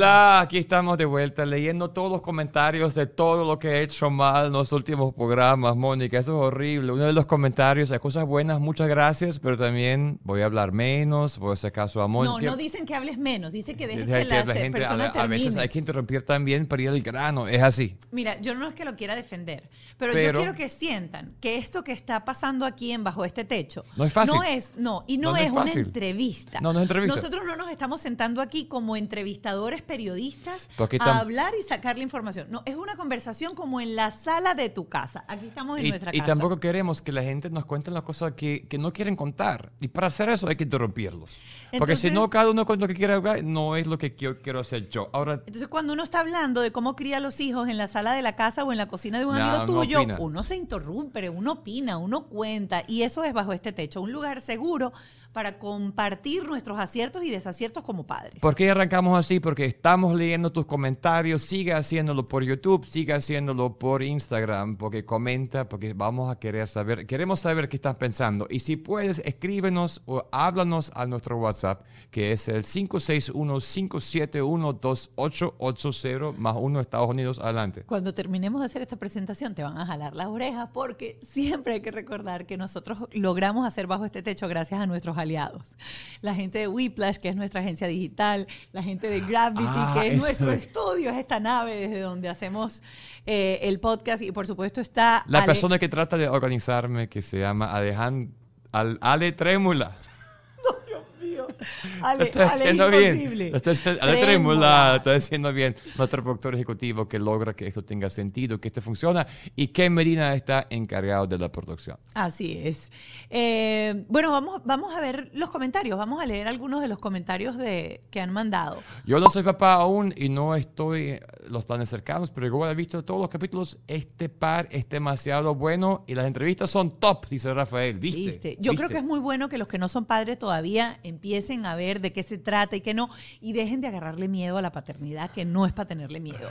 Hola, aquí estamos de vuelta leyendo todos los comentarios de todo lo que he hecho mal en los últimos programas, Mónica. Eso es horrible. Uno de los comentarios, hay cosas buenas, muchas gracias, pero también voy a hablar menos, voy a hacer caso a Mónica. No, no dicen que hables menos, dicen que dejes Deja que la, la gente, a, a veces hay que interrumpir también para ir al grano, es así. Mira, yo no es que lo quiera defender, pero, Pero- yo quiero que sientan que esto que está pasando aquí en bajo este techo No es fácil. No es, no, y no, No, no es, es una entrevista. No, no es entrevista. Nosotros no nos estamos sentando aquí como entrevistadores periodistas a hablar y sacar la información. No, es una conversación como en la sala de tu casa. Aquí estamos en Y, nuestra y casa. tampoco queremos que la gente nos cuente las cosas que, que no quieren contar. Y para hacer eso hay que interrumpirlos. Porque si no, cada uno con lo que quiere hablar, no es lo que quiero, quiero hacer yo. Ahora, Entonces, cuando uno está hablando de cómo cría a los hijos en la sala de la casa o en la cocina de un No, amigo tuyo, opina. uno se interrumpe, uno opina, uno cuenta. Y eso es bajo este techo, un lugar seguro para compartir nuestros aciertos y desaciertos como padres. ¿Por qué arrancamos así? Porque estamos leyendo tus comentarios. Sigue haciéndolo por YouTube, sigue haciéndolo por Instagram, porque comenta, porque vamos a querer saber, queremos saber qué estás pensando. Y si puedes, escríbenos o háblanos a nuestro WhatsApp, que es el 561-571-2880 más uno Estados Unidos adelante. Cuando terminemos de hacer esta presentación te van a jalar las orejas porque siempre hay que recordar que nosotros logramos hacer bajo este techo gracias a nuestros aliados. La gente de Whiplash, que es nuestra agencia digital, la gente de Gravity, Ah, que es nuestro es. estudio, es esta nave desde donde hacemos eh, el podcast y por supuesto está... La Ale- persona que trata de organizarme, que se llama Alejandro, Ale Trémula. Ale, Lo estoy Ale, haciendo imposible. bien. Lo estoy haciendo, Ale Trémula, lo estoy haciendo bien. Nuestro productor ejecutivo que logra que esto tenga sentido, que esto funciona. Y Ken Medina está encargado de la producción. Así es. Eh, bueno, vamos, vamos a ver los comentarios. Vamos a leer algunos de los comentarios de, que han mandado. Yo no soy papá aún y no estoy los planes cercanos, pero igual he visto todos los capítulos. Este par es demasiado bueno y las entrevistas son top, dice Rafael. ¿Viste? ¿Viste? Yo creo que es muy bueno que los que no son padres todavía empiecen a ver de qué se trata y qué no, y dejen de agarrarle miedo a la paternidad, que no es para tenerle miedo.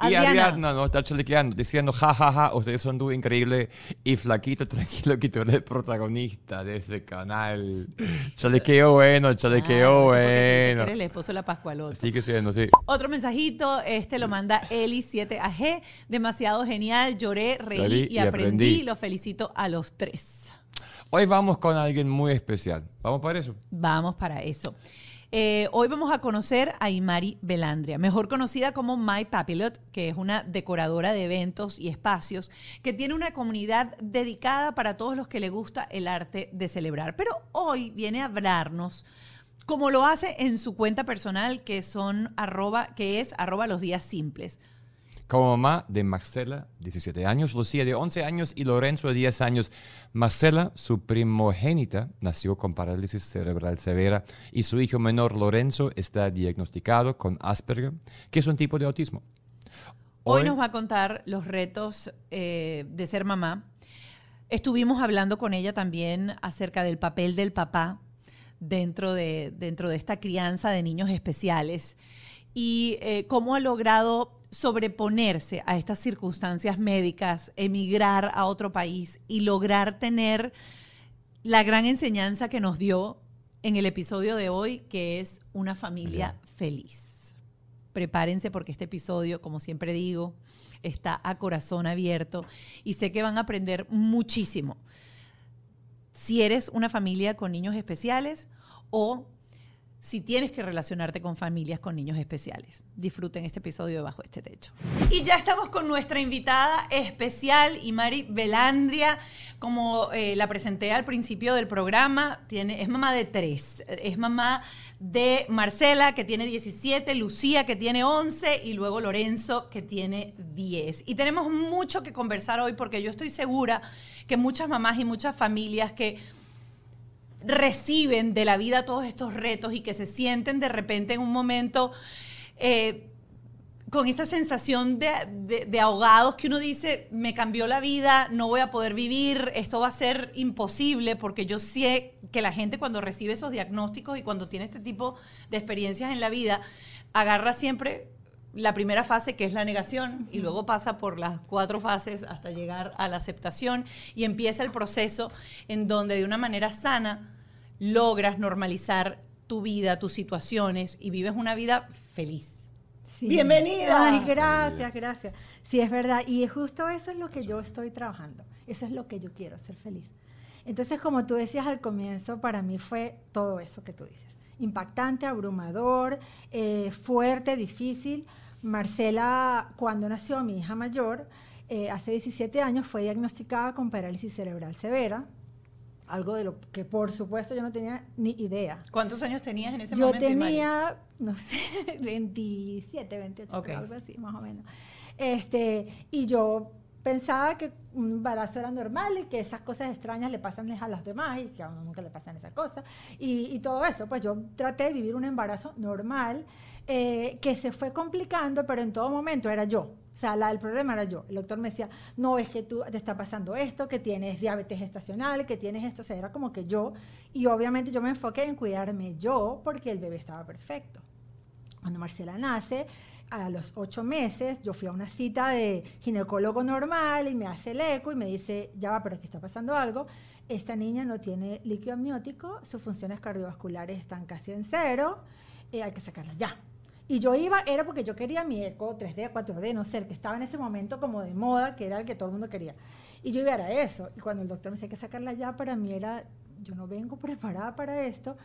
Y Adriana, Ariadna no está chalequeando, diciendo, ja, ja, ja, ustedes son dúo increíble y flaquito, tranquilo, que tú eres el protagonista de ese canal. Chalequeo bueno, chalequeo que bueno. eres el esposo de la Pascualota. Sigue siendo, sí. Otro mensajito, este lo manda Eli7AG. Demasiado genial, lloré, reí Reí y, y aprendí. aprendí. Los felicito a los tres. Hoy vamos con alguien muy especial. ¿Vamos para eso? Vamos para eso. Eh, hoy vamos a conocer a Imari Belandria, mejor conocida como My Papilot, que es una decoradora de eventos y espacios que tiene una comunidad dedicada para todos los que le gusta el arte de celebrar. Pero hoy viene a hablarnos como lo hace en su cuenta personal, que son que es arroba los días simples. Como mamá de Marcela, 17 años, Lucía de 11 años y Lorenzo de 10 años. Marcela, su primogénita, nació con parálisis cerebral severa y su hijo menor Lorenzo está diagnosticado con Asperger, que es un tipo de autismo. Hoy, nos va a contar los retos eh, de ser mamá. Estuvimos hablando con ella también acerca del papel del papá dentro de, dentro de esta crianza de niños especiales y eh, cómo ha logrado sobreponerse a estas circunstancias médicas, emigrar a otro país y lograr tener la gran enseñanza que nos dio en el episodio de hoy, que es una familia feliz. Prepárense porque este episodio, como siempre digo, está a corazón abierto y sé que van a aprender muchísimo. Si eres una familia con niños especiales o si tienes que relacionarte con familias con niños especiales. Disfruten este episodio de Bajo este Techo. Y ya estamos con nuestra invitada especial, Imari Belandria. Como eh, la presenté al principio del programa, tiene, es mamá de tres. Es mamá de Marcela, que tiene 17, Lucía, que tiene 11, y luego Lorenzo, que tiene 10. Y tenemos mucho que conversar hoy porque yo estoy segura que muchas mamás y muchas familias que reciben de la vida todos estos retos y que se sienten de repente en un momento eh, con esta sensación de, de- de ahogados que uno dice, me cambió la vida, no voy a poder vivir, esto va a ser imposible, porque yo sé que la gente cuando recibe esos diagnósticos y cuando tiene este tipo de experiencias en la vida, agarra siempre la primera fase que es la negación y luego pasa por las cuatro fases hasta llegar a la aceptación y empieza el proceso en donde de una manera sana logras normalizar tu vida, tus situaciones y vives una vida feliz. Bienvenida. Ay, gracias, gracias. Sí, es verdad. Y justo eso es lo que yo estoy trabajando. Eso es lo que yo quiero, ser feliz. Entonces, como tú decías al comienzo, para mí fue todo eso que tú dices. Impactante, abrumador, eh, fuerte, difícil. Marcela, cuando nació mi hija mayor, eh, hace 17 años, fue diagnosticada con parálisis cerebral severa algo de lo que por supuesto yo no tenía ni idea. ¿Cuántos años tenías en ese yo momento? Yo tenía, no sé, 27, 28, algo así, más o menos. Este, y yo pensaba que un embarazo era normal y que esas cosas extrañas le pasan a las demás y que a uno nunca le pasan esas cosas. Y, y todo eso, pues yo traté de vivir un embarazo normal eh, que se fue complicando, pero en todo momento era yo. O sea, la, el problema era yo. El doctor me decía, no, es que tú te está pasando esto, que tienes diabetes gestacional, que tienes esto. O sea, era como que yo. Y obviamente yo me enfoqué en cuidarme yo porque el bebé estaba perfecto. Cuando Marcela nace, a los ocho meses, yo fui a una cita de ginecólogo normal y me hace el eco y me dice, ya va, pero aquí está pasando algo. Esta niña no tiene líquido amniótico, sus funciones cardiovasculares están casi en cero, eh, hay que sacarla ya. Y yo iba, era porque yo quería mi eco 3D, 4D, no sé, el que estaba en ese momento como de moda, que era el que todo el mundo quería. Y yo iba a eso. Y cuando el doctor me decía que sacarla ya, para mí era, yo no vengo preparada para esto.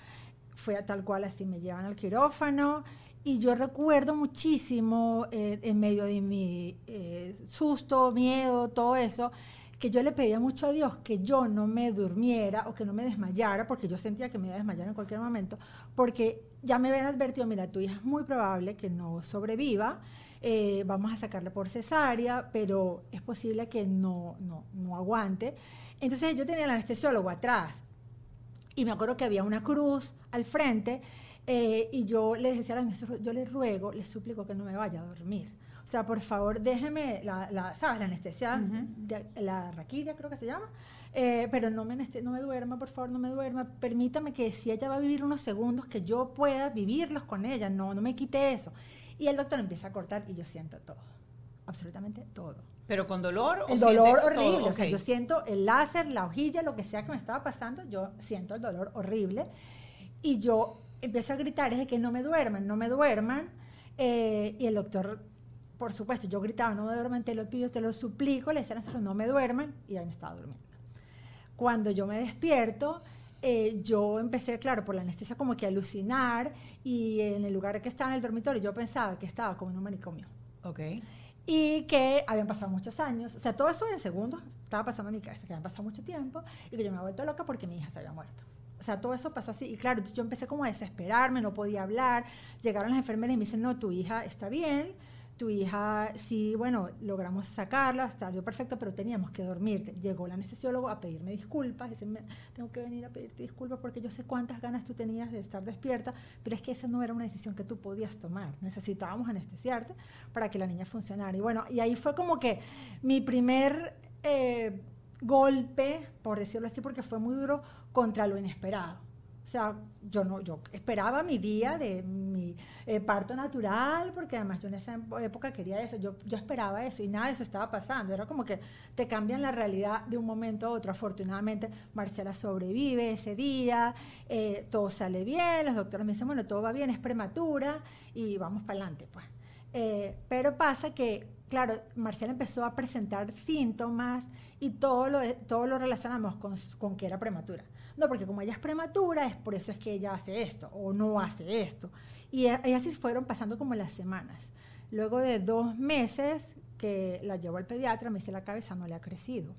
Fue a tal cual así, me llevan al quirófano. Y yo recuerdo muchísimo, eh, en medio de mi eh, susto, miedo, todo eso, que yo le pedía mucho a Dios que yo no me durmiera o que no me desmayara, porque yo sentía que me iba a desmayar en cualquier momento, porque ya me habían advertido, mira, tu hija es muy probable que no sobreviva, eh, vamos a sacarla por cesárea, pero es posible que no, no, no aguante. Entonces yo tenía el anestesiólogo atrás y me acuerdo que había una cruz al frente eh, y yo le decía al anestesiólogo, yo le ruego, le suplico que no me vaya a dormir o sea, por favor, déjeme, la, ¿sabes? La anestesia, la raquidia creo que se llama. Eh, pero no me, no me duerma, por favor, no me duerma. Permítame que si ella va a vivir unos segundos, que yo pueda vivirlos con ella. No, no me quite eso. Y el doctor empieza a cortar y yo siento todo. Absolutamente todo. ¿Pero con dolor? El dolor horrible. O sea, yo siento el láser, la hojilla, lo que sea que me estaba pasando, yo siento el dolor horrible. Y yo empiezo a gritar, es de que no me duerman, no me duerman. Eh, y el doctor por supuesto, yo gritaba, no me duerman, te lo pido, te lo suplico, le decían a no me duerman, y ahí me estaba durmiendo. Cuando yo me despierto, eh, yo empecé, claro, por la anestesia como que a alucinar, y en el lugar que estaba en el dormitorio, yo pensaba que estaba como en un manicomio. Ok. Y que habían pasado muchos años, o sea, todo eso en segundos estaba pasando en mi cabeza, que habían pasado mucho tiempo, y que yo me había vuelto loca porque mi hija se había muerto. O sea, todo eso pasó así. Y claro, yo empecé como a desesperarme, no podía hablar. Llegaron las enfermeras y me dicen, no, tu hija está bien, tu hija, sí, bueno, logramos sacarla, salió perfecto, pero teníamos que dormirte. Llegó el anestesiólogo a pedirme disculpas, decirme, tengo que venir a pedirte disculpas porque yo sé cuántas ganas tú tenías de estar despierta, pero es que esa no era una decisión que tú podías tomar. Necesitábamos anestesiarte para que la niña funcionara. Y bueno, y ahí fue como que mi primer eh, golpe, por decirlo así, porque fue muy duro, contra lo inesperado o sea, yo no, yo esperaba mi día de mi eh, parto natural, porque además yo en esa época quería eso, yo, yo esperaba eso y nada de eso estaba pasando. Era como que te cambian la realidad de un momento a otro. Afortunadamente, Marcela sobrevive ese día, eh, todo sale bien, los doctores me dicen, bueno, todo va bien, es prematura y vamos para adelante, pues. Eh, pero pasa que, claro, Marcela empezó a presentar síntomas y todo lo, todo lo relacionamos con, con que era prematura. No, porque como ella es prematura, es por eso es que ella hace esto o no hace esto. Y, así fueron pasando como las semanas. Luego de dos meses que la llevo al pediatra, me dice la cabeza no le ha crecido.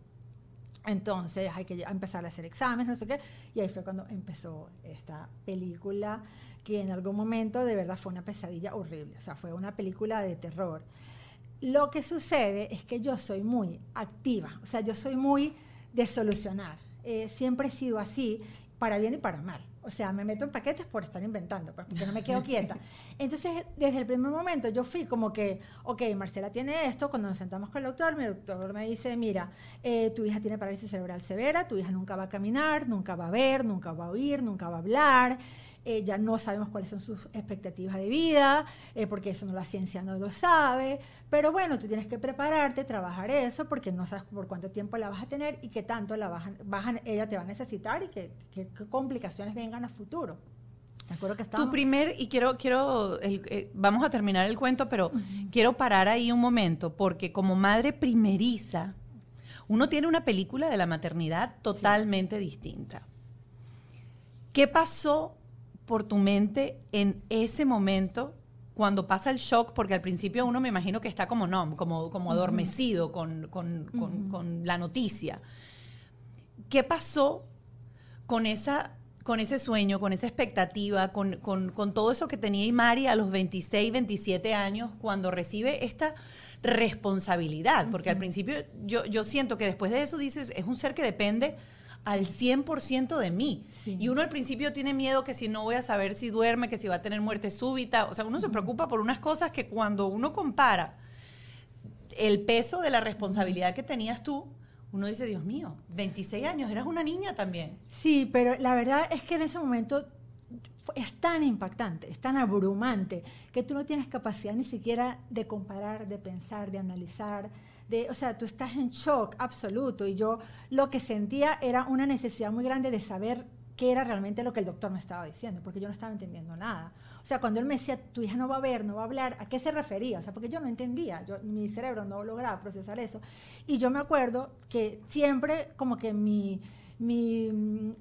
Entonces hay que empezar a hacer exámenes, no sé qué. Y ahí fue cuando empezó esta película que en algún momento de verdad fue una pesadilla horrible. O sea, fue una película de terror. Lo que sucede es que yo soy muy activa, o sea, yo soy muy de solucionar. Eh, siempre he sido así, para bien y para mal. O sea, me meto en paquetes por estar inventando, pues, porque no me quedo quieta. Entonces, desde el primer momento yo fui como que, ok, Marcela tiene esto, cuando nos sentamos con el doctor, mi doctor me dice, mira, eh, tu hija tiene parálisis cerebral severa, tu hija nunca va a caminar, nunca va a ver, nunca va a oír, nunca va a hablar. Eh, ya no sabemos cuáles son sus expectativas de vida, eh, porque eso no la ciencia no lo sabe, pero bueno, tú tienes que prepararte, trabajar eso, porque no sabes por cuánto tiempo la vas a tener y qué tanto la vas ella te va a necesitar y qué, qué complicaciones vengan a futuro. Me acuerdo que Tu primer, y quiero, quiero eh, vamos a terminar el cuento, pero quiero parar ahí un momento, porque como madre primeriza, uno tiene una película de la maternidad totalmente distinta. ¿Qué pasó por tu mente en ese momento cuando pasa el shock? Porque al principio uno me imagino que está como no, como, como adormecido con, la noticia. ¿Qué pasó con esa con ese sueño, con esa expectativa, con, todo eso que tenía Imari a los 26, 27 años, cuando recibe esta responsabilidad, porque al principio yo, yo siento que después de eso dices, es un ser que depende al 100% de mí. Y uno al principio tiene miedo que si no voy a saber si duerme, que si va a tener muerte súbita, o sea, uno se preocupa por unas cosas que cuando uno compara el peso de la responsabilidad que tenías tú, uno dice, Dios mío, 26 años, eras una niña también. Sí, pero la verdad es que en ese momento es tan impactante, es tan abrumante, que tú no tienes capacidad ni siquiera de comparar, de pensar, de analizar. De, o sea, tú estás en shock absoluto y yo lo que sentía era una necesidad muy grande de saber qué era realmente lo que el doctor me estaba diciendo, porque yo no estaba entendiendo nada. O sea, cuando él me decía, tu hija no va a ver, no va a hablar, ¿a qué se refería? O sea, porque yo no entendía, yo, mi cerebro no lograba procesar eso. Y yo me acuerdo que siempre como que mi, mi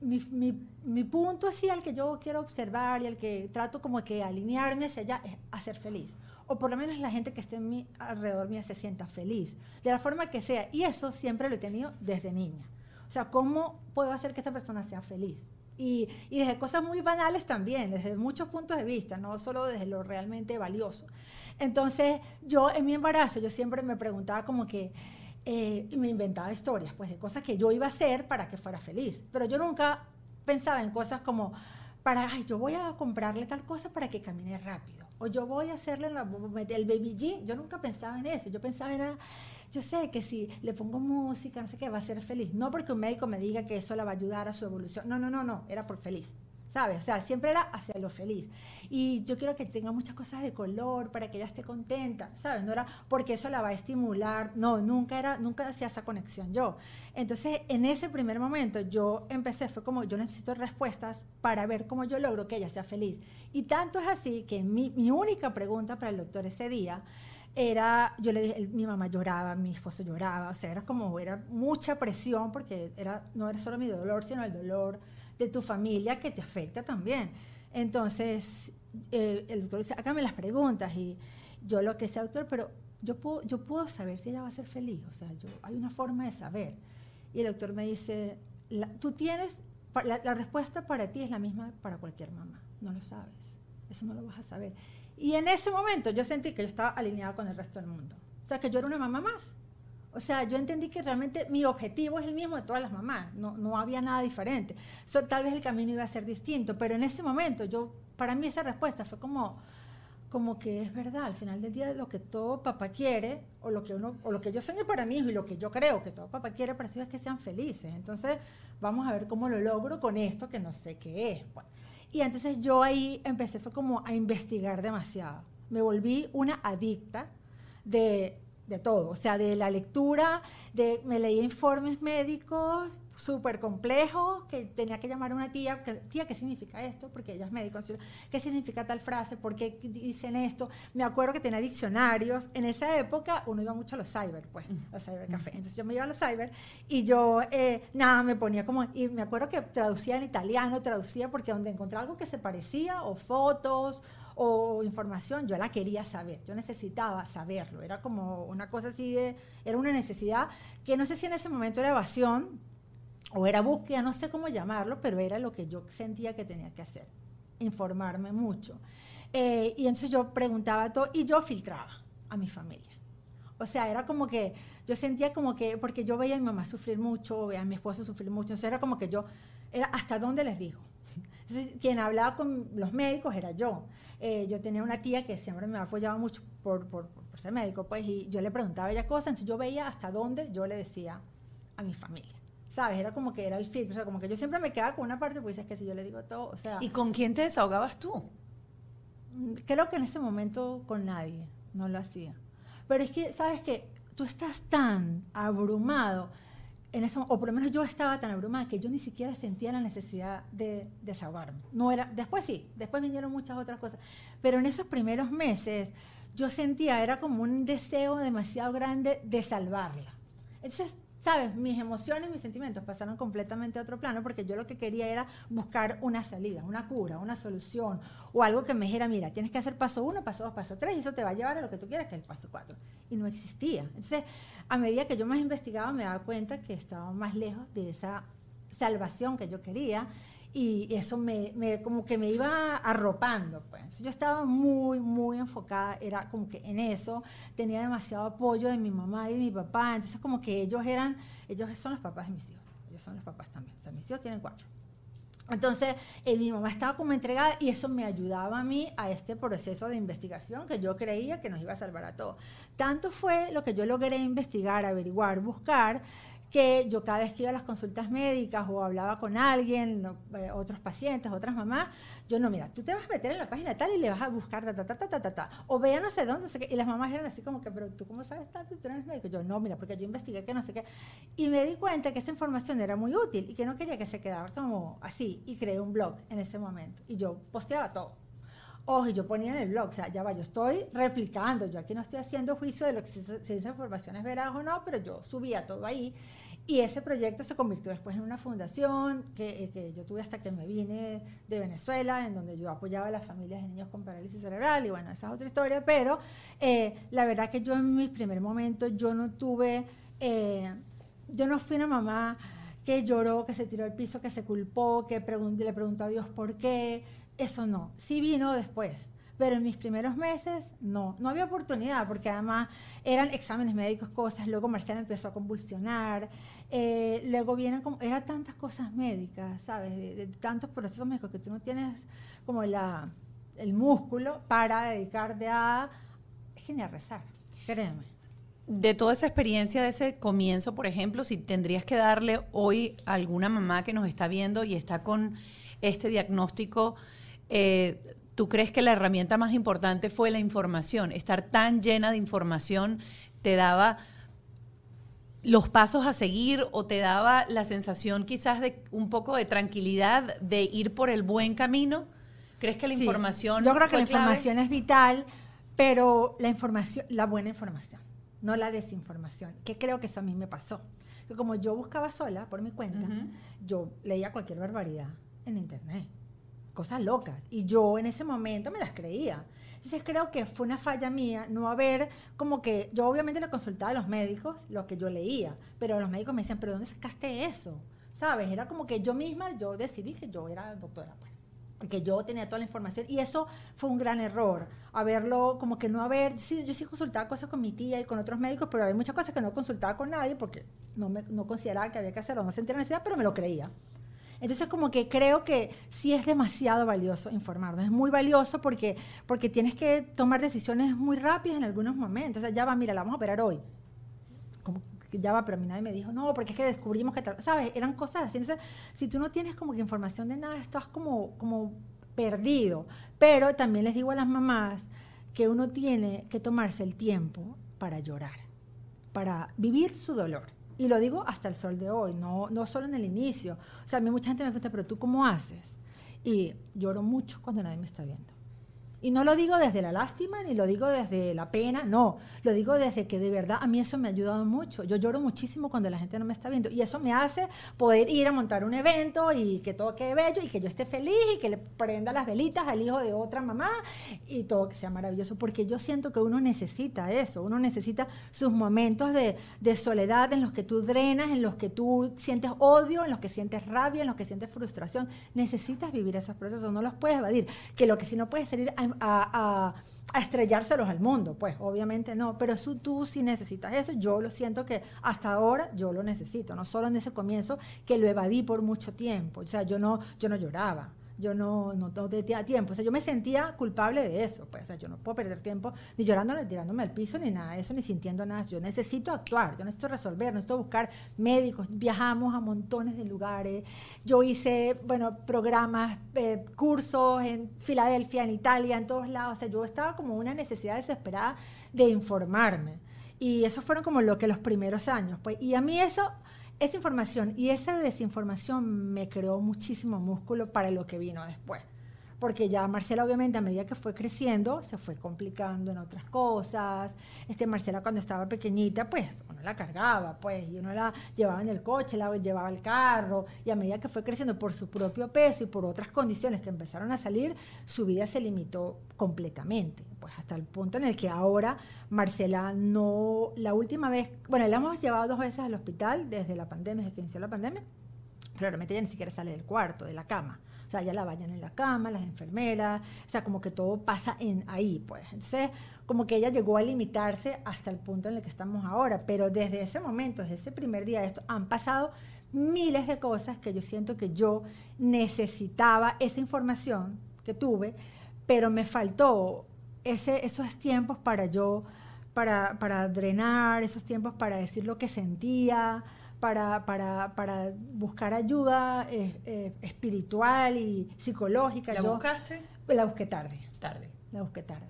mi, punto así al que yo quiero observar y al que trato como que alinearme hacia allá es hacer feliz. O por lo menos la gente que esté en mi, alrededor mía se sienta feliz, de la forma que sea. Y eso siempre lo he tenido desde niña. O sea, ¿cómo puedo hacer que esta persona sea feliz? Y, y desde cosas muy banales también, desde muchos puntos de vista, no solo desde lo realmente valioso. Entonces, yo en mi embarazo, yo siempre me preguntaba como que, eh, me inventaba historias, pues de cosas que yo iba a hacer para que fuera feliz. Pero yo nunca pensaba en cosas como, para, ay, yo voy a comprarle tal cosa para que camine rápido. O yo voy a hacerle el baby G. Yo nunca pensaba en eso. Yo pensaba era, yo sé que si le pongo música, no sé qué, va a ser feliz. No porque un médico me diga que eso la va a ayudar a su evolución. No, no, no, no. Era por feliz. ¿Sabes? O sea, siempre era hacia lo feliz. Y yo quiero que tenga muchas cosas de color para que ella esté contenta, ¿sabes? No era porque eso la va a estimular, no, nunca era, nunca hacía esa conexión yo. Entonces, en ese primer momento yo empecé, fue como, yo necesito respuestas para ver cómo yo logro que ella sea feliz. Y tanto es así que mi, mi única pregunta para el doctor ese día era, yo le dije, mi mamá lloraba, mi esposo lloraba, o sea, era como, era mucha presión porque era, no era solo mi dolor, sino el dolor de tu familia que te afecta también. Entonces, el doctor dice, hágame las preguntas y yo lo que sé, doctor, pero yo puedo, yo puedo saber si ella va a ser feliz, o sea, yo, hay una forma de saber. Y el doctor me dice, tú tienes, la, la respuesta para ti es la misma para cualquier mamá, no lo sabes, eso no lo vas a saber. Y en ese momento yo sentí que yo estaba alineada con el resto del mundo, o sea, que yo era una mamá más. O sea, yo entendí que realmente mi objetivo es el mismo de todas las mamás, no, no había nada diferente. tal vez el camino iba a ser distinto, pero en ese momento, yo, para mí esa respuesta fue como, como que es verdad, al final del día lo que todo papá quiere, o lo que, uno, o lo que yo sueño para mí y lo que yo creo que todo papá quiere para sus es que sean felices. Entonces, vamos a ver cómo lo logro con esto que no sé qué es. y entonces yo ahí empecé, fue como a investigar demasiado. Me volví una adicta de de todo, o sea, de la lectura, de, me leía informes médicos súper complejos, que tenía que llamar a una tía, que, tía, ¿qué significa esto? Porque ella es médico, ¿qué significa tal frase? ¿Por qué dicen esto? Me acuerdo que tenía diccionarios, en esa época uno iba mucho a los cyber, pues, los cybercafés, entonces yo me iba a los cyber y yo, eh, nada, me ponía como, y me acuerdo que traducía en italiano, traducía porque donde encontraba algo que se parecía, o fotos, o información, yo la quería saber, yo necesitaba saberlo, era como una cosa así de, era una necesidad que no sé si en ese momento era evasión o era búsqueda, no sé cómo llamarlo, pero era lo que yo sentía que tenía que hacer, informarme mucho. Eh, y entonces yo preguntaba todo y yo filtraba a mi familia. O sea, era como que yo sentía como que, porque yo veía a mi mamá sufrir mucho, veía a mi esposo sufrir mucho, entonces era como que yo, era hasta dónde les digo. Entonces, quien hablaba con los médicos era yo. Eh, yo tenía una tía que siempre me ha apoyado mucho por, por, por, ser médico, pues, y yo le preguntaba ella cosas, entonces yo veía hasta dónde yo le decía a mi familia. ¿Sabes? Era como que era el filtro, o sea, como que yo siempre me quedaba con una parte, pues es que si yo le digo todo, o sea... ¿Y con quién te desahogabas tú? Mm, creo que en ese momento con nadie, no lo hacía. Pero es que, ¿sabes qué? Tú estás tan abrumado o por lo menos yo estaba tan abrumada que yo ni siquiera sentía la necesidad de desahogarme. No era, después sí, después vinieron muchas otras cosas, pero en esos primeros meses yo sentía, era como un deseo demasiado grande de salvarla. Entonces ¿sabes? Mis emociones, mis sentimientos pasaron completamente a otro plano porque yo lo que quería era buscar una salida, una cura, una solución o algo que me dijera, mira, tienes que hacer paso uno, paso dos, paso tres y eso te va a llevar a lo que tú quieras, que es el paso cuatro. Y no existía. Entonces, a medida que yo más investigaba, me daba cuenta que estaba más lejos de esa salvación que yo quería y eso me, me, como que me iba arropando. Pues. Yo estaba muy, muy enfocada, era como que en eso, tenía demasiado apoyo de mi mamá y de mi papá, entonces como que ellos eran, ellos son los papás de mis hijos, ellos son los papás también, o sea, mis hijos tienen cuatro. Entonces, eh, mi mamá estaba como entregada y eso me ayudaba a mí a este proceso de investigación que yo creía que nos iba a salvar a todos. Tanto fue lo que yo logré investigar, averiguar, buscar, que yo cada vez que iba a las consultas médicas o hablaba con alguien, eh, otros pacientes, otras mamás, yo no, mira, tú te vas a meter en la página tal y le vas a buscar ta, ta, ta, ta, ta, ta, o vea no sé dónde, no sé qué, y las mamás eran así como que, pero tú cómo sabes tanto, tú eres médico, yo no, mira, porque yo investigué que no sé qué, y me di cuenta que esa información era muy útil y que no quería que se quedara como así, y creé un blog en ese momento, y yo posteaba todo. Ojo, yo ponía en el blog, o sea, ya va, yo estoy replicando, yo aquí no estoy haciendo juicio de lo que si, esa información es veraz o no, pero yo subía todo ahí y ese proyecto se convirtió después en una fundación que, eh, que, yo tuve hasta que me vine de Venezuela, en donde yo apoyaba a las familias de niños con parálisis cerebral, y bueno, esa es otra historia, pero eh, la verdad que yo en mis primeros momentos, yo no tuve, eh, yo no fui una mamá que lloró, que se tiró al piso, que se culpó, que le preguntó a Dios por qué, eso no, sí vino después pero en mis primeros meses no, no había oportunidad porque además eran exámenes médicos, cosas, luego Marcela empezó a convulsionar, eh, luego vienen como, eran tantas cosas médicas, ¿sabes? Tantos procesos médicos que tú no tienes como la, el músculo para dedicarte a, es que ni a rezar, créeme. De toda esa experiencia de ese comienzo, por ejemplo, si tendrías que darle hoy a alguna mamá que nos está viendo y está con este diagnóstico, eh, ¿tú crees que la herramienta más importante fue la información? Estar tan llena de información te daba los pasos a seguir o te daba la sensación quizás de un poco de tranquilidad de ir por el buen camino? ¿Crees que la información... Yo creo que la información es vital, pero la información, la buena información, no la desinformación, que creo que eso a mí me pasó. Que como yo buscaba sola por mi cuenta, yo leía cualquier barbaridad en internet, cosas locas, y yo en ese momento me las creía. Entonces creo que fue una falla mía no haber, como que yo obviamente le consultaba a los médicos lo que yo leía, pero los médicos me decían, pero ¿dónde sacaste eso? ¿Sabes? Era como que yo misma, yo decidí que yo era doctora, pues, porque yo tenía toda la información y eso fue un gran error, haberlo, como que no haber, yo sí, yo sí consultaba cosas con mi tía y con otros médicos, pero había muchas cosas que no consultaba con nadie porque no, me, no consideraba que había que hacerlo, no sentía necesidad, pero me lo creía. Entonces como que creo que sí es demasiado valioso informarnos, es muy valioso porque, porque tienes que tomar decisiones muy rápidas en algunos momentos. O sea, ya va, mira, la vamos a operar hoy. Ya va, pero a mí nadie me dijo, no, porque es que descubrimos que, ¿sabes? Eran cosas así. Entonces, si tú no tienes como que información de nada, estás como, como perdido. Pero también les digo a las mamás que uno tiene que tomarse el tiempo para llorar, para vivir su dolor. Y lo digo hasta el sol de hoy, no, no solo en el inicio. O sea, a mí mucha gente me pregunta, pero tú cómo haces? Y lloro mucho cuando nadie me está viendo. Y no lo digo desde la lástima ni lo digo desde la pena, no, lo digo desde que de verdad a mí eso me ha ayudado mucho. Yo lloro muchísimo cuando la gente no me está viendo. Y eso me hace poder ir a montar un evento y que todo quede bello y que yo esté feliz y que le prenda las velitas al hijo de otra mamá y todo que sea maravilloso, porque yo siento que uno necesita eso, uno necesita sus momentos de, de soledad en los que tú drenas, en los que tú sientes odio, en los que sientes rabia, en los que sientes frustración. Necesitas vivir esos procesos, no los puedes evadir, que lo que si no puedes salir a a, estrellárselos al mundo. Pues obviamente no, pero tú, tú sí necesitas eso. Yo lo siento que hasta ahora yo lo necesito, no solo en ese comienzo que lo evadí por mucho tiempo. O sea, yo no, yo no lloraba yo no, no, tenía tiempo. O sea, yo me sentía culpable de eso. Pues, o sea, yo no puedo perder tiempo ni llorando, ni tirándome al piso, ni nada de eso, ni sintiendo nada. Yo necesito actuar, yo necesito resolver, necesito buscar médicos. Viajamos a montones de lugares. Yo hice, bueno, programas, eh, cursos en Filadelfia, en Italia, en todos lados. O sea, yo estaba como una necesidad desesperada de informarme. Y esos fueron como lo que los primeros años. Pues, y a mí eso esa información y esa desinformación me creó muchísimo músculo para lo que vino después. Porque ya Marcela obviamente a medida que fue creciendo se fue complicando en otras cosas. Este Marcela cuando estaba pequeñita, pues uno la cargaba, pues, y uno la llevaba en el coche, la llevaba al carro, y a medida que fue creciendo por su propio peso y por otras condiciones que empezaron a salir, su vida se limitó completamente, pues hasta el punto en el que ahora Marcela no, la última vez, bueno, la hemos llevado dos veces al hospital desde la pandemia, desde que inició la pandemia, claramente ella ni siquiera sale del cuarto, de la cama. O sea, ya la bañan en la cama, las enfermeras, o sea, como que todo pasa en ahí, pues. Entonces, como que ella llegó a limitarse hasta el punto en el que estamos ahora, pero desde ese momento, desde ese primer día de esto, han pasado miles de cosas que yo siento que yo necesitaba esa información que tuve, pero me faltó ese, esos tiempos para yo, para, para drenar, esos tiempos para decir lo que sentía, para, para, para buscar ayuda eh, eh, espiritual y psicológica. ¿La buscaste? La busqué tarde. Tarde. La busqué tarde.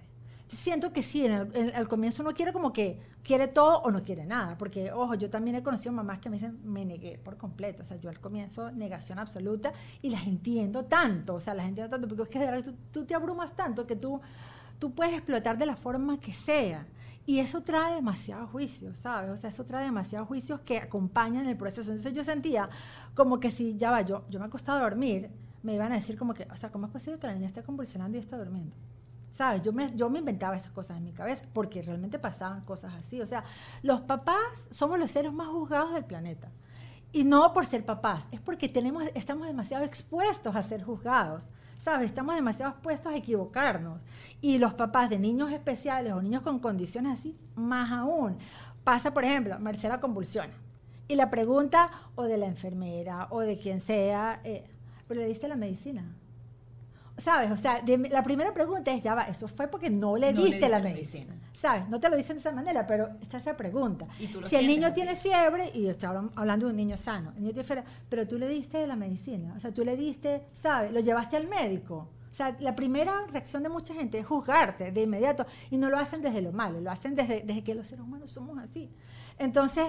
Yo siento que sí, en al comienzo uno quiere como que quiere todo o no quiere nada, porque, ojo, yo también he conocido mamás que me dicen, me negué por completo, o sea, yo al comienzo negación absoluta y las entiendo tanto, o sea, las entiendo tanto, porque es que de verdad tú, tú te abrumas tanto que tú, tú puedes explotar de la forma que sea. Y eso trae demasiados juicios, ¿sabes? O sea, eso trae demasiados juicios que acompañan el proceso. Entonces yo sentía como que si ya va, yo, yo me he acostado a dormir, me iban a decir como que, o sea, ¿cómo es posible que la niña esté convulsionando y está durmiendo? ¿Sabes? Yo me, yo me inventaba esas cosas en mi cabeza porque realmente pasaban cosas así. O sea, los papás somos los seres más juzgados del planeta. Y no por ser papás, es porque tenemos, estamos demasiado expuestos a ser juzgados. ¿Sabes? Estamos demasiado expuestos a equivocarnos. Y los papás de niños especiales o niños con condiciones así, más aún. Pasa, por ejemplo, Marcela convulsiona. Y la pregunta, o de la enfermera, o de quien sea, eh, ¿pero le diste la medicina? ¿Sabes? O sea, la primera pregunta es, ya va, eso fue porque no le diste la medicina. ¿Sabes? No te lo dicen de esa manera, pero está esa pregunta. si el niño tiene fiebre, y estoy hablando de un niño sano, el niño tiene fiebre, pero tú le diste la medicina, o sea, tú le diste, ¿sabes? Lo llevaste al médico. O sea, la primera reacción de mucha gente es juzgarte de inmediato y no lo hacen desde lo malo, lo hacen desde, desde que los seres humanos somos así. Entonces,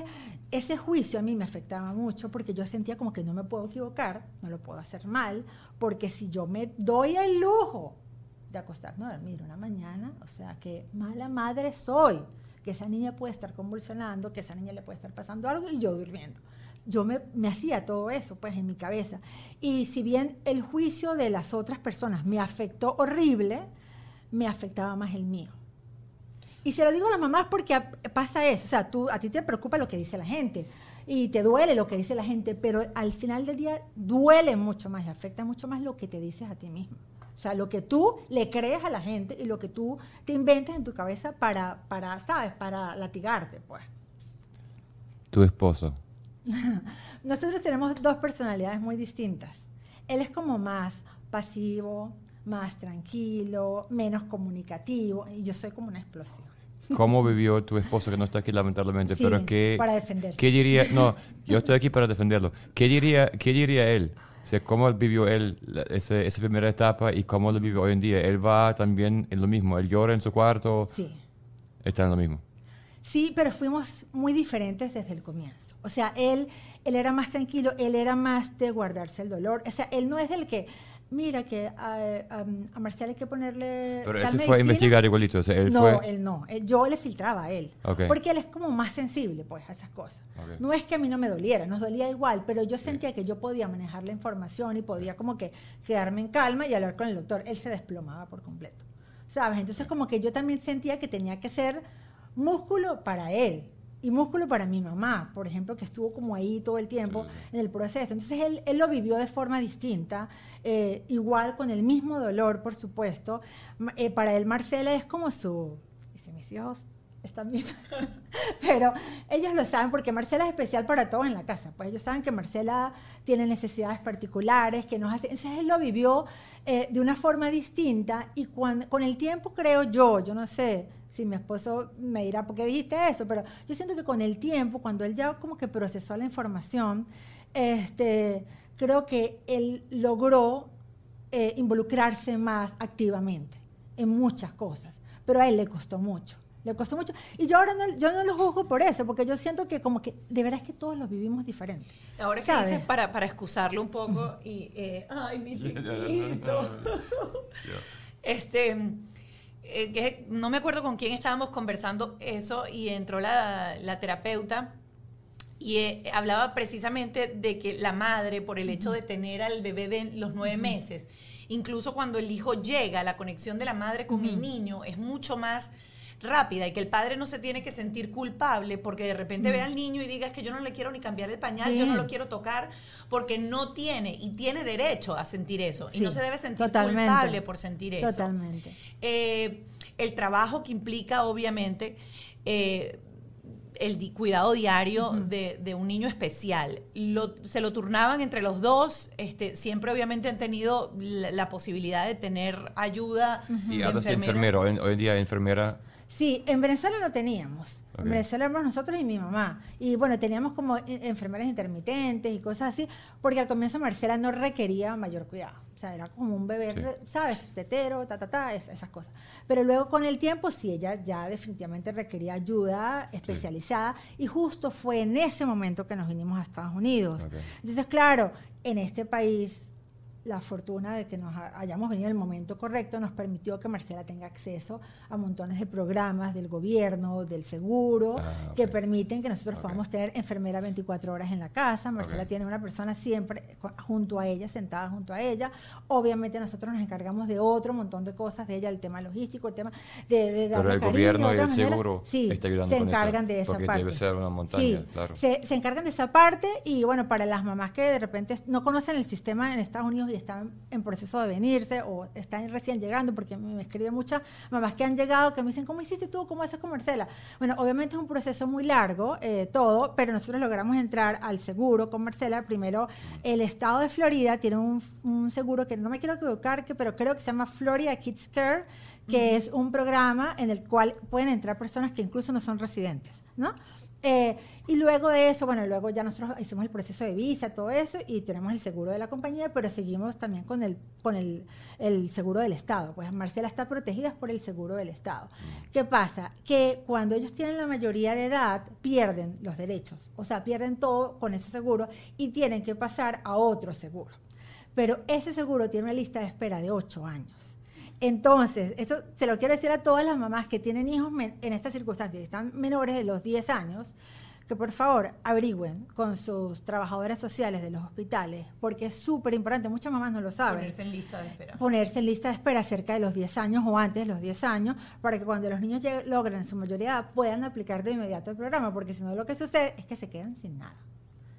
ese juicio a mí me afectaba mucho porque yo sentía como que no me puedo equivocar, no lo puedo hacer mal, porque si yo me doy el lujo de acostarme a dormir una mañana, o sea, que mala madre soy, que esa niña puede estar convulsionando, que esa niña le puede estar pasando algo y yo durmiendo. Yo me, hacía todo eso, pues, en mi cabeza. Y si bien el juicio de las otras personas me afectó horrible, me afectaba más el mío. Y se lo digo a las mamás porque pasa eso, o sea, tú, a ti te preocupa lo que dice la gente y te duele lo que dice la gente, pero al final del día duele mucho más y afecta mucho más lo que te dices a ti mismo. O sea, lo que tú le crees a la gente y lo que tú te inventas en tu cabeza para, para ¿sabes? Para latigarte, pues. Tu esposo. Nosotros tenemos dos personalidades muy distintas. Él es como más pasivo, más tranquilo, menos comunicativo, y yo soy como una explosión. ¿Cómo vivió tu esposo que no está aquí lamentablemente? Sí, pero qué, para defenderse. ¿Qué diría? No, yo estoy aquí para defenderlo. ¿Qué diría, qué diría él? O sea, ¿cómo vivió él ese, esa primera etapa y cómo lo vive hoy en día? Él va también en lo mismo, él llora en su cuarto. Sí. Está en lo mismo. Sí, pero fuimos muy diferentes desde el comienzo. O sea, él, él era más tranquilo, él era más de guardarse el dolor. O sea, él no es el que mira que a, a, Marcial hay que ponerle... Pero él se fue a investigar igualito, él no, él no, yo le filtraba a él, porque él es como más sensible pues a esas cosas. No es que a mí no me doliera, nos dolía igual, pero yo sentía que yo podía manejar la información y podía como que quedarme en calma y hablar con el doctor. Él se desplomaba por completo, ¿sabes? Entonces como que yo también sentía que tenía que ser músculo para él, y músculo para mi mamá, por ejemplo, que estuvo como ahí todo el tiempo en el proceso. Entonces él, él lo vivió de forma distinta, eh, igual con el mismo dolor, por supuesto. Eh, para él Marcela es como su... Dice, mis hijos están bien. Pero ellos lo saben porque Marcela es especial para todos en la casa. Pues ellos saben que Marcela tiene necesidades particulares, que nos hace... Entonces él lo vivió eh, de una forma distinta y cuando, con el tiempo creo yo, yo no sé, si mi esposo me dirá, ¿por qué dijiste eso? Pero yo siento que con el tiempo, cuando él ya como que procesó la información, este, creo que él logró eh, involucrarse más activamente en muchas cosas, pero a él le costó mucho. le costó mucho. Y yo ahora no, yo no lo juzgo por eso, porque yo siento que como que de verdad es que todos los vivimos diferente. Ahora que dices, para, para excusarlo un poco y, eh, ay, mi chiquito. este, eh, no me acuerdo con quién estábamos conversando eso y entró la, la terapeuta y eh, hablaba precisamente de que la madre, por el hecho de tener al bebé de los nueve meses, incluso cuando el hijo llega, la conexión de la madre con el niño es mucho más rápida y que el padre no se tiene que sentir culpable porque de repente ve al niño y diga es que yo no le quiero ni cambiar el pañal, yo no lo quiero tocar, porque no tiene y tiene derecho a sentir eso y no se debe sentir culpable por sentir eso. Totalmente. Eh, el trabajo que implica, obviamente, eh, el cuidado diario de, un niño especial. se lo turnaban entre los dos. Este, siempre obviamente han tenido la, posibilidad de tener ayuda. Y hablas de enfermero. Hoy en día enfermera Sí, en Venezuela no teníamos. En Venezuela éramos nosotros y mi mamá. Y bueno, teníamos como enfermeras intermitentes y cosas así, porque al comienzo Marcela no requería mayor cuidado. O sea, era como un bebé, ¿sabes? Tetero, ta, ta, ta, esas cosas. Pero luego con el tiempo, sí, ella ya definitivamente requería ayuda especializada. Y justo fue en ese momento que nos vinimos a Estados Unidos. Entonces, claro, en este país la fortuna de que nos hayamos venido en el momento correcto nos permitió que Marcela tenga acceso a montones de programas del gobierno, del seguro, ah, que permiten que nosotros podamos tener enfermera 24 horas en la casa. Marcela tiene una persona siempre junto a ella, sentada junto a ella. Obviamente nosotros nos encargamos de otro montón de cosas de ella, el tema logístico, el tema de, de Pero el gobierno y el seguro sí, está ayudando se encargan de esa parte. Debe ser una montaña, claro. se, se encargan de esa parte y bueno, para las mamás que de repente no conocen el sistema en Estados Unidos y están en proceso de venirse o están recién llegando, porque me escriben muchas mamás que han llegado que me dicen, ¿cómo hiciste tú? ¿Cómo haces con Marcela? Bueno, obviamente es un proceso muy largo, eh, todo, pero nosotros logramos entrar al seguro con Marcela. Primero, el estado de Florida tiene un, un seguro que no me quiero equivocar, que, pero creo que se llama Florida Kids Care, que es un programa en el cual pueden entrar personas que incluso no son residentes, ¿no? Eh, y luego de eso, bueno, luego ya nosotros hicimos el proceso de visa, todo eso, y tenemos el seguro de la compañía, pero seguimos también con el, con el, el seguro del Estado. Pues Marcela está protegida por el seguro del Estado. Mm. ¿Qué pasa? Que cuando ellos tienen la mayoría de edad, pierden los derechos, o sea, pierden todo con ese seguro y tienen que pasar a otro seguro. Pero ese seguro tiene una lista de espera de 8 años. Entonces, eso se lo quiero decir a todas las mamás que tienen hijos en estas circunstancias, están menores de los 10 años, que por favor averigüen con sus trabajadoras sociales de los hospitales, porque es súper importante, muchas mamás no lo saben. Ponerse en lista de espera. Ponerse en lista de espera cerca de los 10 años o antes de los 10 años, para que cuando los niños logren su mayoría puedan aplicar de inmediato el programa, porque si no lo que sucede es que se quedan sin nada.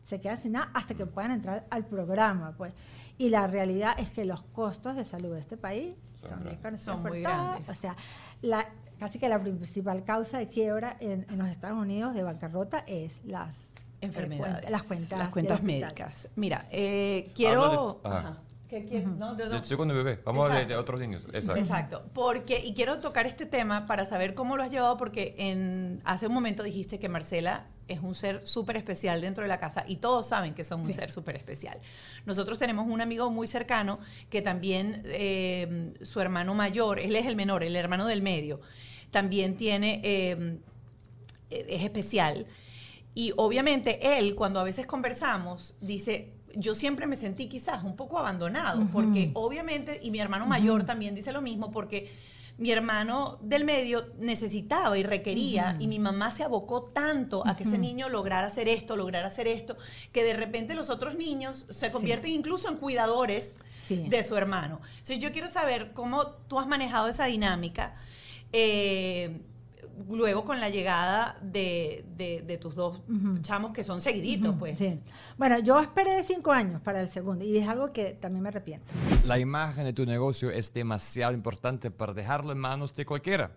Se quedan sin nada hasta que puedan entrar al programa, pues. Y la realidad es que los costos de salud de este país son, muy grandes. O sea, la, casi que la principal causa de quiebra en, los Estados Unidos de bancarrota es las eh, enfermedades, las cuentas, las cuentas médicas. Mira, eh, quiero del segundo bebé, vamos de, otros niños. Exacto. Porque, y quiero tocar este tema para saber cómo lo has llevado, porque en, hace un momento dijiste que Marcela es un ser súper especial dentro de la casa y todos saben que son un ser súper especial. Nosotros tenemos un amigo muy cercano que también, eh, su hermano mayor, él es el menor, el hermano del medio, también tiene, eh, es especial. Y obviamente él, cuando a veces conversamos, dice, yo siempre me sentí quizás un poco abandonado, porque obviamente, y mi hermano mayor también dice lo mismo, porque mi hermano del medio necesitaba y requería, y mi mamá se abocó tanto a que ese niño lograra hacer esto, lograra hacer esto, que de repente los otros niños se convierten incluso en cuidadores de su hermano. Entonces yo quiero saber cómo tú has manejado esa dinámica. Eh, luego con la llegada de, de, tus dos chamos que son seguiditos, pues. Bueno, yo esperé cinco años para el segundo y es algo que también me arrepiento. La imagen de tu negocio es demasiado importante para dejarlo en manos de cualquiera.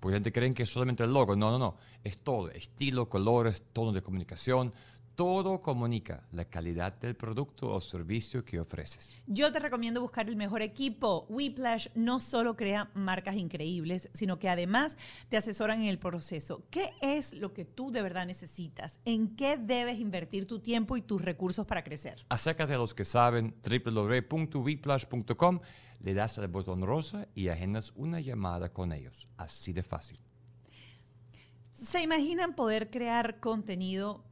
Porque gente creen que es solamente el logo. No, no, no. Es todo. Estilo, colores, tono de comunicación, todo comunica la calidad del producto o servicio que ofreces. Yo te recomiendo buscar el mejor equipo. Whiplash no solo crea marcas increíbles, sino que además te asesoran en el proceso. ¿Qué es lo que tú de verdad necesitas? ¿En qué debes invertir tu tiempo y tus recursos para crecer? Acércate a los que saben www.whiplash.com, le das al botón rosa y agendas una llamada con ellos. Así de fácil. ¿Se imaginan poder crear contenido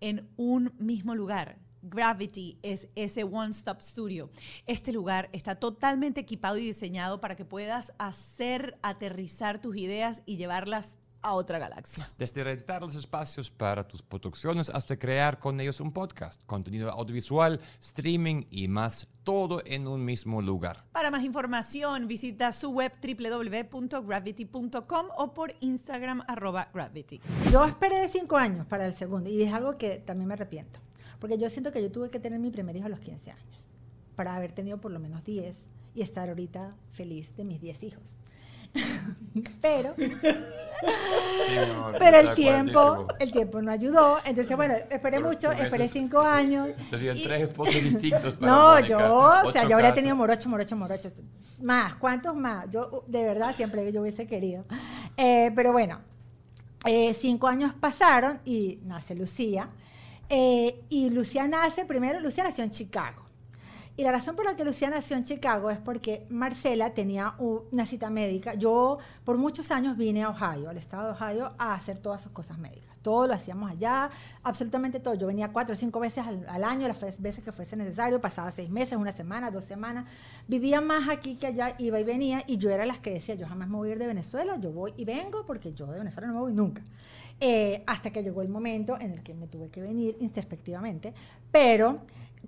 en un mismo lugar? Gravity es ese One Stop Studio. Este lugar está totalmente equipado y diseñado para que puedas hacer aterrizar tus ideas y llevarlas a otra galaxia. Desde rentar los espacios para tus producciones hasta crear con ellos un podcast, contenido audiovisual, streaming y más, todo en un mismo lugar. Para más información, visita su web www.gravity.com o por Instagram arroba gravity. Yo esperé cinco años para el segundo y es algo que también me arrepiento, porque yo siento que yo tuve que tener mi primer hijo a los 15 años para haber tenido por lo menos 10 y estar ahorita feliz de mis 10 hijos. pero pero el tiempo el tiempo no ayudó. Entonces bueno esperé mucho esperé cinco años serían tres esposos distintos para no yo o sea yo habría tenido morocho morocho morocho. Más cuántos más yo de verdad siempre yo hubiese querido. Eh, pero bueno eh, cinco años pasaron y nace Lucía. Eh, y Lucía nace primero Lucía nació en Chicago y la razón por la que Lucía nació en Chicago es porque Marcela tenía una cita médica. Yo por muchos años vine a Ohio, al estado de Ohio, a hacer todas sus cosas médicas. Todo lo hacíamos allá, absolutamente todo. Yo venía cuatro o cinco veces al, año, las veces que fuese necesario, pasaba seis meses, una semana, dos semanas. Vivía más aquí que allá, iba y venía, y yo era las que decía, yo jamás me voy a ir de Venezuela, yo voy y vengo porque yo de Venezuela no me voy nunca. Eh, hasta que llegó el momento en el que me tuve que venir introspectivamente, pero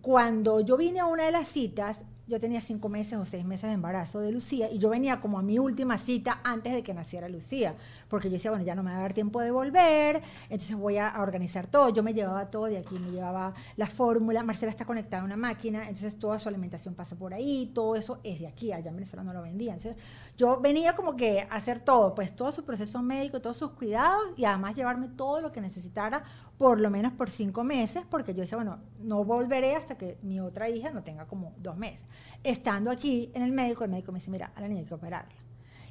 cuando yo vine a una de las citas, yo tenía cinco meses o seis meses de embarazo de Lucía y yo venía como a mi última cita antes de que naciera Lucía, porque yo decía, bueno, ya no me va a dar tiempo de volver, entonces voy a, organizar todo. Yo me llevaba todo de aquí, me llevaba la fórmula, Marcela está conectada a una máquina, entonces toda su alimentación pasa por ahí, todo eso es de aquí, allá en Venezuela no lo vendían. Entonces yo venía como que a hacer todo, pues todo su proceso médico, todos sus cuidados y además llevarme todo lo que necesitara por lo menos por cinco meses, porque yo decía, bueno, no volveré hasta que mi otra hija no tenga como dos meses. Estando aquí en el médico, el médico me dice, mira, a la niña hay que operarla.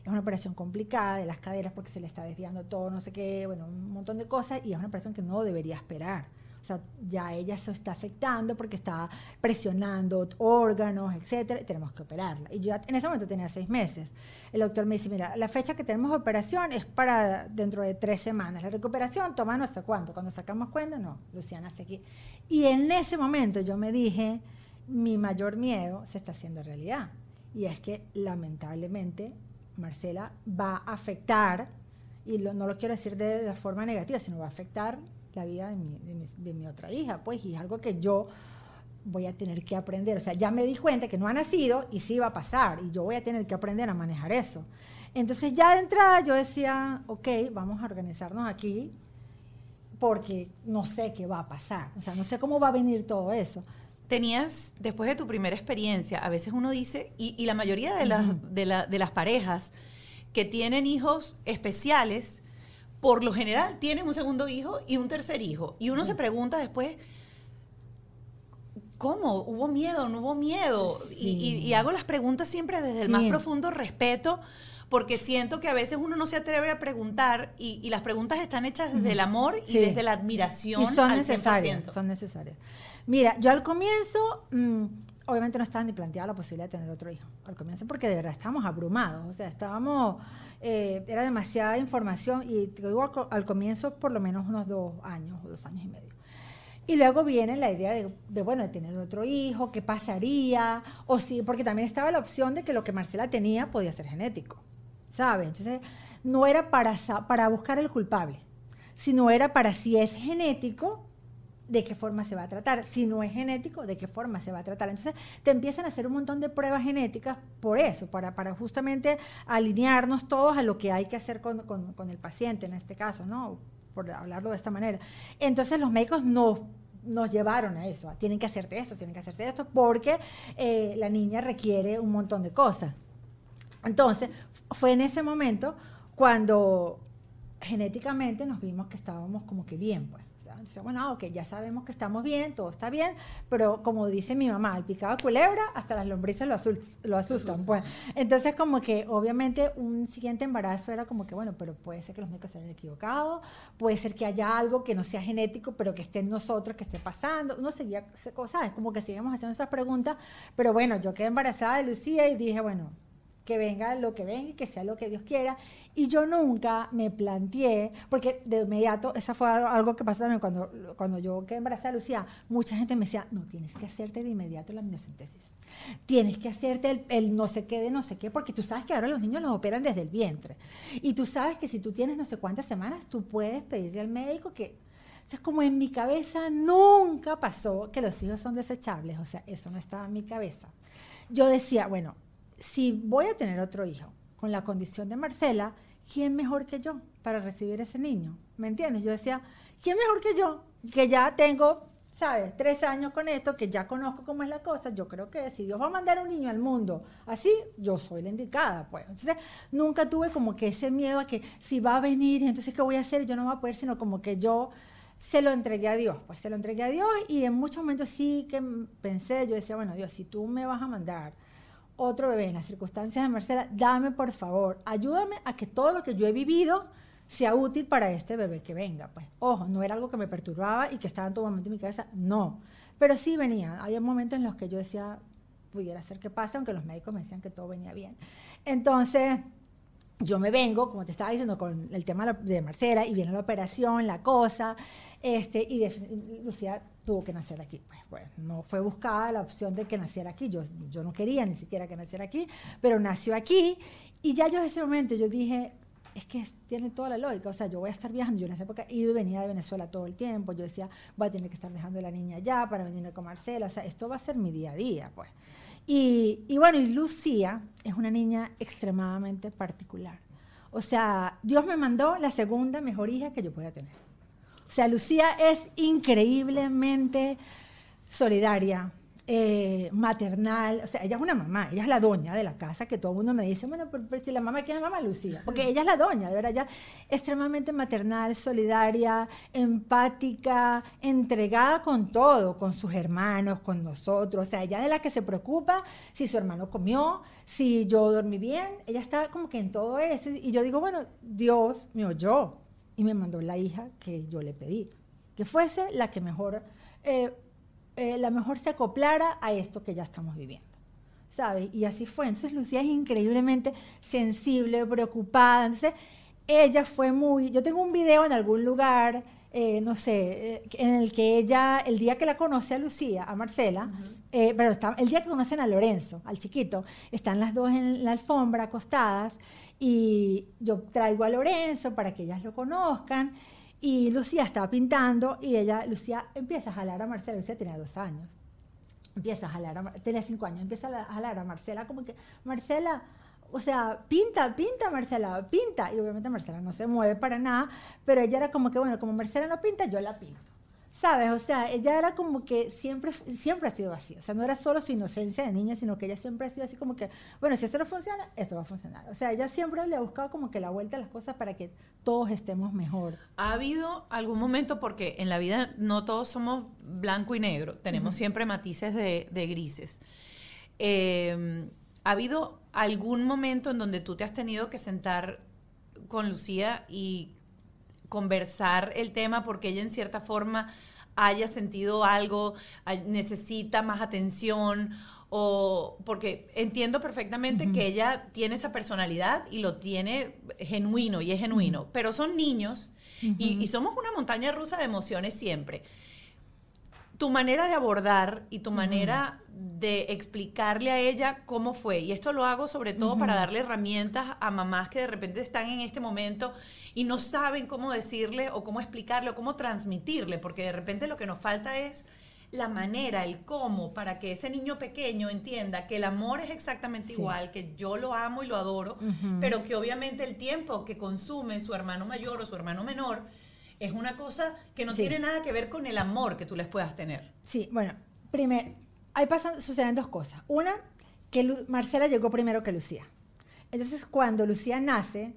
Es una operación complicada de las caderas porque se le está desviando todo, no sé qué, bueno, un montón de cosas, y es una operación que no debería esperar. O sea, ya ella se está afectando porque está presionando órganos, etcétera, y tenemos que operarla. Y yo en ese momento tenía seis meses. El doctor me dice, mira, la fecha que tenemos operación es para dentro de tres semanas. La recuperación toma no sé cuánto. Cuando sacamos cuenta, no, Luciana hace aquí. Y en ese momento yo me dije, mi mayor miedo se está haciendo realidad. Y es que lamentablemente Marcela va a afectar, y no lo quiero decir de, de forma negativa, sino va a afectar la vida de mi, de, mi, otra hija, pues, y es algo que yo voy a tener que aprender. O sea, ya me di cuenta que no ha nacido y sí va a pasar, y yo voy a tener que aprender a manejar eso. Entonces ya de entrada yo decía, ok, vamos a organizarnos aquí, porque no sé qué va a pasar, o sea, no sé cómo va a venir todo eso. Tenías, después de tu primera experiencia, a veces uno dice, y, la mayoría de, las, de, de las parejas que tienen hijos especiales, por lo general tienen un segundo hijo y un tercer hijo. Y uno se pregunta después, ¿cómo? ¿Hubo miedo? ¿No hubo miedo? Y, hago las preguntas siempre desde el más profundo respeto, porque siento que a veces uno no se atreve a preguntar y, las preguntas están hechas desde el amor y desde la admiración. Y son necesarias. Son necesarias. Mira, yo al comienzo, mm, obviamente no estaba ni planteada la posibilidad de tener otro hijo. Al comienzo, porque de verdad estábamos abrumados. O sea, estábamos eh, era demasiada información y te digo al, comienzo por lo menos unos dos años o dos años y medio. Y luego viene la idea de, bueno, tener otro hijo, qué pasaría, o sí, porque también estaba la opción de que lo que Marcela tenía podía ser genético, ¿sabes? Entonces, no era para, para buscar el culpable, sino era para si es genético, de qué forma se va a tratar. Si no es genético, de qué forma se va a tratar. Entonces, te empiezan a hacer un montón de pruebas genéticas por eso, para, para justamente alinearnos todos a lo que hay que hacer con, con, el paciente, en este caso, ¿no? Por hablarlo de esta manera. Entonces, los médicos nos nos llevaron a eso, tienen que hacerte esto, tienen que hacerte esto, porque eh, la niña requiere un montón de cosas. Entonces, fue en ese momento cuando genéticamente nos vimos que estábamos como que bien, pues bueno, ok, ya sabemos que estamos bien, todo está bien, pero como dice mi mamá, el picado de culebra, hasta las lombrices lo, lo asustan. Pues. Entonces, como que obviamente un siguiente embarazo era como que, bueno, pero puede ser que los médicos se hayan equivocado, puede ser que haya algo que no sea genético, pero que esté en nosotros, que esté pasando. Uno seguía, ¿sabes? Como que seguimos haciendo esas preguntas, pero bueno, yo quedé embarazada de Lucía y dije, bueno, que venga lo que venga y que sea lo que Dios quiera. Y yo nunca me planteé, porque de inmediato, esa fue algo que pasó también cuando, cuando yo quedé embarazada Lucía, mucha gente me decía, no, tienes que hacerte de inmediato la amniocentesis. Tienes que hacerte el, el, no sé qué de no sé qué, porque tú sabes que ahora los niños los operan desde el vientre. Y tú sabes que si tú tienes no sé cuántas semanas, tú puedes pedirle al médico que o sea, como en mi cabeza nunca pasó que los hijos son desechables, o sea, eso no estaba en mi cabeza. Yo decía, bueno, si voy a tener otro hijo con la condición de Marcela, ¿quién mejor que yo para recibir ese niño? ¿Me entiendes? Yo decía, ¿quién mejor que yo? Que ya tengo, ¿sabes? Tres años con esto, que ya conozco cómo es la cosa. Yo creo que si Dios va a mandar un niño al mundo así, yo soy la indicada, pues. Entonces, nunca tuve como que ese miedo a que si va a venir, entonces, ¿qué voy a hacer? Yo no voy a poder, sino como que yo se lo entregué a Dios, pues se lo entregué a Dios y en muchos momentos sí que pensé, yo decía, bueno, Dios, si tú me vas a mandar otro bebé en las circunstancias de Marcela, dame por favor, ayúdame a que todo lo que yo he vivido sea útil para este bebé que venga. Pues, ojo, no era algo que me perturbaba y que estaba en todo momento en mi cabeza, no. Pero sí venía, había momentos en los que yo decía, pudiera ser que pase, aunque los médicos me decían que todo venía bien. Entonces, yo me vengo, como te estaba diciendo, con el tema de Marcela, y viene la operación, la cosa, este, y Lucía tuvo que nacer aquí. Pues, no fue buscada la opción de que naciera aquí, yo, yo no quería ni siquiera que naciera aquí, pero nació aquí, y ya yo en ese momento yo dije, es que tiene toda la lógica, o sea, yo voy a estar viajando, yo en esa época iba y venía de Venezuela todo el tiempo, yo decía, voy a tener que estar dejando a la niña allá para venir con Marcela, o sea, esto va a ser mi día a día, pues. Y bueno, y Lucía es una niña extremadamente particular. O sea, Dios me mandó la segunda mejor hija que yo pueda tener. O sea, Lucía es increíblemente solidaria, eh, maternal, o sea, ella es una mamá, ella es la doña de la casa, que todo el mundo me dice, bueno, pero, si la mamá, ¿quién es mamá? Lucía, porque ella es la doña, de verdad, ella extremadamente maternal, solidaria, empática, entregada con todo, con sus hermanos, con nosotros, o sea, ella es la que se preocupa si su hermano comió, si yo dormí bien, ella está como que en todo eso, y yo digo, bueno, Dios me oyó y me mandó la hija que yo le pedí, que fuese la que mejor... Eh, eh, la mejor se acoplara a esto que ya estamos viviendo. ¿Sabes? Y así fue. Entonces Lucía es increíblemente sensible, preocupada. Entonces ella fue muy... Yo tengo un video en algún lugar, eh, no sé, en el que ella, el día que la conoce a Lucía, a Marcela, pero está, el día que conocen a Lorenzo, al chiquito, están las dos en la alfombra acostadas y yo traigo a Lorenzo para que ellas lo conozcan. Y Lucía estaba pintando y ella, Lucía, empieza a jalar a Marcela. Lucía tenía dos años. Empieza a jalar a tenía cinco años, empieza a jalar a Marcela como que, Marcela, o sea, pinta, pinta Marcela, pinta. Y obviamente Marcela no se mueve para nada, pero ella era como que, bueno, como Marcela no pinta, yo la pinto. ¿Sabes? O sea, ella era como que siempre, siempre ha sido así. O sea, no era solo su inocencia de niña, sino que ella siempre ha sido así como que, bueno, si esto no funciona, esto va a funcionar. O sea, ella siempre le ha buscado como que la vuelta a las cosas para que todos estemos mejor. ¿Ha habido algún momento, porque en la vida no todos somos blanco y negro, tenemos siempre matices de, grises. Em, ¿Ha habido algún momento en donde tú te has tenido que sentar con Lucía y conversar el tema porque ella en cierta forma haya sentido algo, necesita más atención o porque entiendo perfectamente que ella tiene esa personalidad y lo tiene genuino y es genuino, pero son niños y, somos una montaña rusa de emociones siempre. Tu manera de abordar y tu manera de explicarle a ella cómo fue, y esto lo hago sobre todo para darle herramientas a mamás que de repente están en este momento y no saben cómo decirle o cómo explicarle o cómo transmitirle, porque de repente lo que nos falta es la manera, el cómo, para que ese niño pequeño entienda que el amor es exactamente igual, que yo lo amo y lo adoro, pero que obviamente el tiempo que consume su hermano mayor o su hermano menor es una cosa que no tiene nada que ver con el amor que tú les puedas tener. Sí, bueno, primero, ahí pasan, suceden dos cosas. Una, que Marcela llegó primero que Lucía. Entonces, cuando Lucía nace,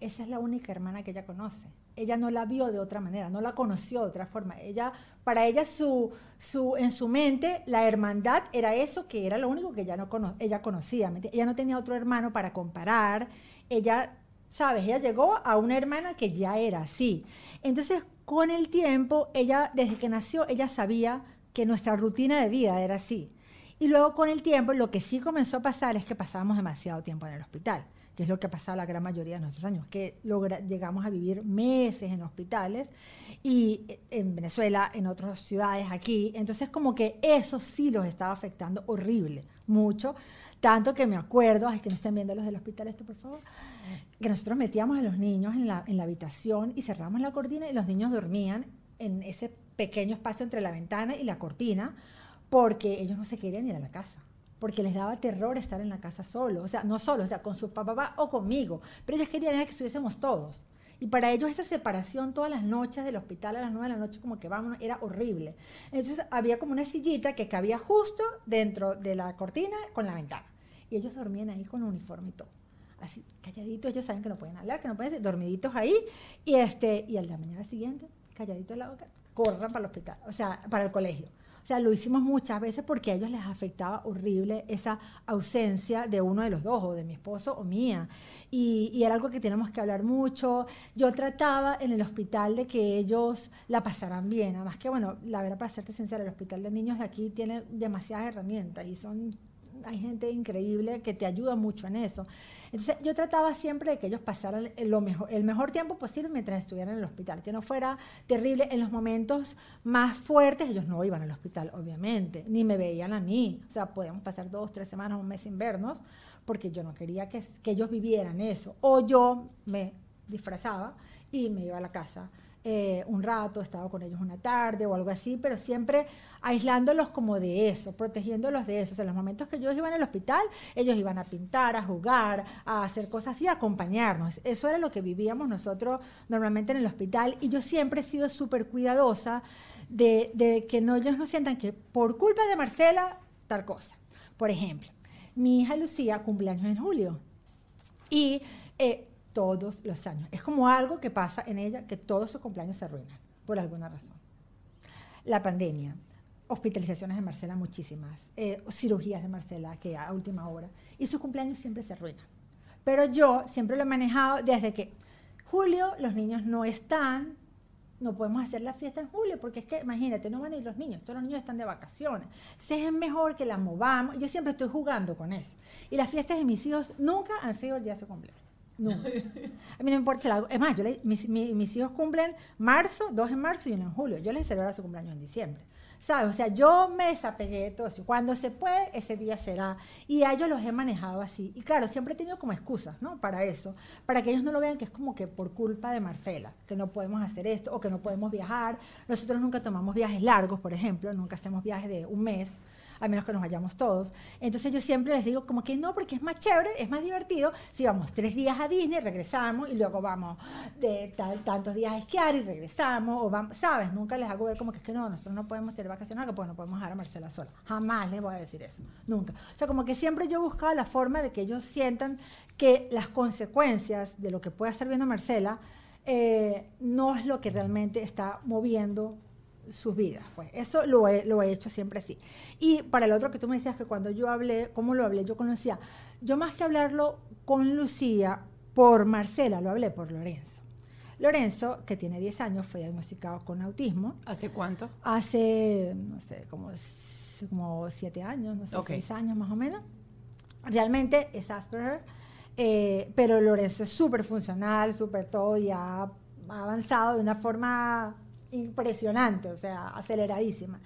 esa es la única hermana que ella conoce. Ella no la vio de otra manera, no la conoció de otra forma. Ella, para ella, su, su, en su mente, la hermandad era eso que era lo único que ella, no ella conocía. Ella no tenía otro hermano para comparar. Ella, ¿sabes? Ella llegó a una hermana que ya era así. Entonces, con el tiempo, ella, desde que nació, ella sabía que nuestra rutina de vida era así. Y luego con el tiempo, lo que sí comenzó a pasar es que pasábamos demasiado tiempo en el hospital, que es lo que ha pasado la gran mayoría de nuestros años, que llegamos a vivir meses en hospitales y eh, en Venezuela, en otras ciudades, aquí. Entonces como que eso sí los estaba afectando horrible, mucho. Tanto que me acuerdo, es que no estén viendo los del hospital esto, por favor, que nosotros metíamos a los niños en la, en la habitación y cerramos la cortina y los niños dormían en ese pequeño espacio entre la ventana y la cortina porque ellos no se querían ir a la casa porque les daba terror estar en la casa solo, o sea, no solo, o sea, con su papá o conmigo, pero ellos querían que estuviésemos todos. Y para ellos esa separación todas las noches del hospital a las 9 de la noche, como que vamos, era horrible. Entonces había como una sillita que cabía justo dentro de la cortina con la ventana. Y ellos dormían ahí con uniforme y todo. Así, calladitos, ellos saben que no pueden hablar, que no pueden dormiditos ahí. Y, este, y a la mañana siguiente, calladitos la boca, corran para el hospital, o sea, para el colegio. O sea, lo hicimos muchas veces porque a ellos les afectaba horrible esa ausencia de uno de los dos, o de mi esposo o mía. Y, era algo que tenemos que hablar mucho. Yo trataba en el hospital de que ellos la pasaran bien. Además que, bueno, la verdad, para serte sincera, el hospital de niños de aquí tiene demasiadas herramientas y son hay gente increíble que te ayuda mucho en eso. Entonces yo trataba siempre de que ellos pasaran lo mejor, el mejor tiempo posible mientras estuvieran en el hospital, que no fuera terrible. En los momentos más fuertes ellos no iban al hospital, obviamente, ni me veían a mí. O sea, podíamos pasar dos, tres semanas, un mes sin vernos, porque yo no quería que, que ellos vivieran eso. O yo me disfrazaba y me iba a la casa eh, un rato, estaba con ellos una tarde o algo así, pero siempre aislándolos como de eso, protegiéndolos de eso. En los momentos que ellos iban al hospital, ellos iban a pintar, a jugar, a hacer cosas así, a acompañarnos. Eso era lo que vivíamos nosotros normalmente en el hospital y yo siempre he sido súper cuidadosa de, que no, ellos no sientan que por culpa de Marcela, tal cosa. Por ejemplo, mi hija Lucía cumpleaños en julio y... Eh, todos los años. Es como algo que pasa en ella, que todos sus cumpleaños se arruinan, por alguna razón. La pandemia, hospitalizaciones de Marcela muchísimas, eh, cirugías de Marcela que a última hora, y sus cumpleaños siempre se arruinan. Pero yo siempre lo he manejado desde que julio los niños no están, no podemos hacer la fiesta en julio, porque es que, imagínate, no van a ir los niños, todos los niños están de vacaciones. Entonces es mejor que la movamos. Yo siempre estoy jugando con eso. Y las fiestas de mis hijos nunca han sido el día de su cumpleaños. No. A mí no me importa si la hago. Es más, yo mis, mis, hijos cumplen marzo, dos en marzo y uno en julio. Yo les celebro su cumpleaños en diciembre. ¿Sabes? O sea, yo me desapegué de todo eso. Cuando se puede, ese día será. Y a ellos los he manejado así. Y claro, siempre he tenido como excusas, ¿no? Para eso. Para que ellos no lo vean que es como que por culpa de Marcela, que no podemos hacer esto o que no podemos viajar. Nosotros nunca tomamos viajes largos, por ejemplo. Nunca hacemos viajes de un mes a menos que nos vayamos todos. Entonces yo siempre les digo como que no, porque es más chévere, es más divertido si vamos tres días a Disney, regresamos y luego vamos de tantos días a esquiar y regresamos, o ¿sabes? Nunca les hago ver como que es que no, nosotros no podemos tener vacaciones, pues no podemos dejar a Marcela sola. Jamás les voy a decir eso, nunca. O sea, como que siempre yo he buscado la forma de que ellos sientan que las consecuencias de lo que pueda estar viendo Marcela eh, no es lo que realmente está moviendo sus vidas. Pues eso lo he, lo he hecho siempre así. Y para el otro que tú me decías que cuando yo hablé, ¿cómo lo hablé? Yo con Lucía. Yo más que hablarlo con Lucía por Marcela, lo hablé por Lorenzo. Lorenzo, que tiene 10 años, fue diagnosticado con autismo. ¿Hace cuánto? Hace, no sé, como, como 7 años, no sé, 6 años más o menos. Realmente es Asperger, eh, pero Lorenzo es súper funcional, súper todo y ha avanzado de una forma impresionante, o sea, aceleradísima.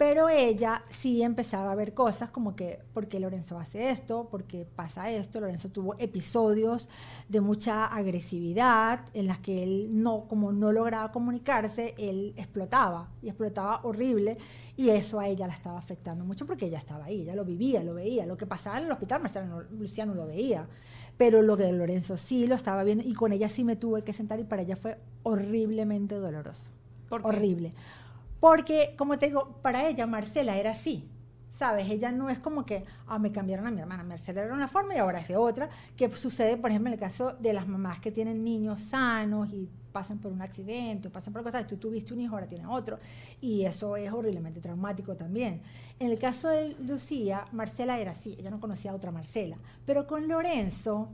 Pero ella sí empezaba a ver cosas como que, ¿por qué Lorenzo hace esto? ¿Por qué pasa esto? Lorenzo tuvo episodios de mucha agresividad en las que él no, como no lograba comunicarse, él explotaba y explotaba horrible y eso a ella la estaba afectando mucho porque ella estaba ahí, ella lo vivía, lo veía. Lo que pasaba en el hospital, Marcelo Luciano lo veía pero lo de Lorenzo sí lo estaba viendo y con ella sí me tuve que sentar y para ella fue horriblemente doloroso horrible. Porque, como te digo, para ella Marcela era así. ¿Sabes? Ella no es como que, ah, me cambiaron a mi hermana. Marcela era una forma y ahora es de otra. Que sucede, por ejemplo, en el caso de las mamás que tienen niños sanos y pasan por un accidente o pasan por cosas. Tú tuviste un hijo, ahora tienes otro. Y eso es horriblemente traumático también. En el caso de Lucía, Marcela era así. Ella no conocía a otra Marcela. Pero con Lorenzo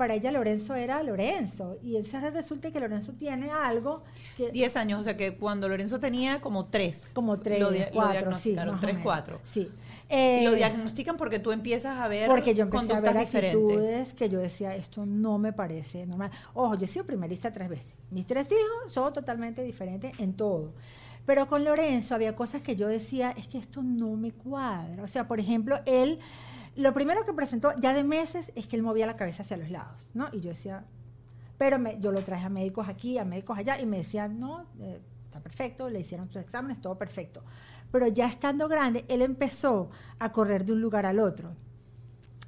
para ella Lorenzo era Lorenzo. Y entonces resulta que Lorenzo tiene algo que... Diez años, o sea que cuando Lorenzo tenía como tres. Como tres, cuatro, sí. tres, cuatro. Sí. y lo eh, diagnostican porque tú empiezas a ver Porque yo empecé a ver actitudes que yo decía, esto no me parece normal. Ojo, yo he sido primerista tres veces. Mis tres hijos son totalmente diferentes en todo. Pero con Lorenzo había cosas que yo decía, es que esto no me cuadra. O sea, por ejemplo, él, lo primero que presentó ya de meses es que él movía la cabeza hacia los lados, ¿no? Y yo decía, pero me, yo lo traje a médicos aquí, a médicos allá, y me decían, no, eh, está perfecto, le hicieron sus exámenes, todo perfecto. Pero ya estando grande, él empezó a correr de un lugar al otro.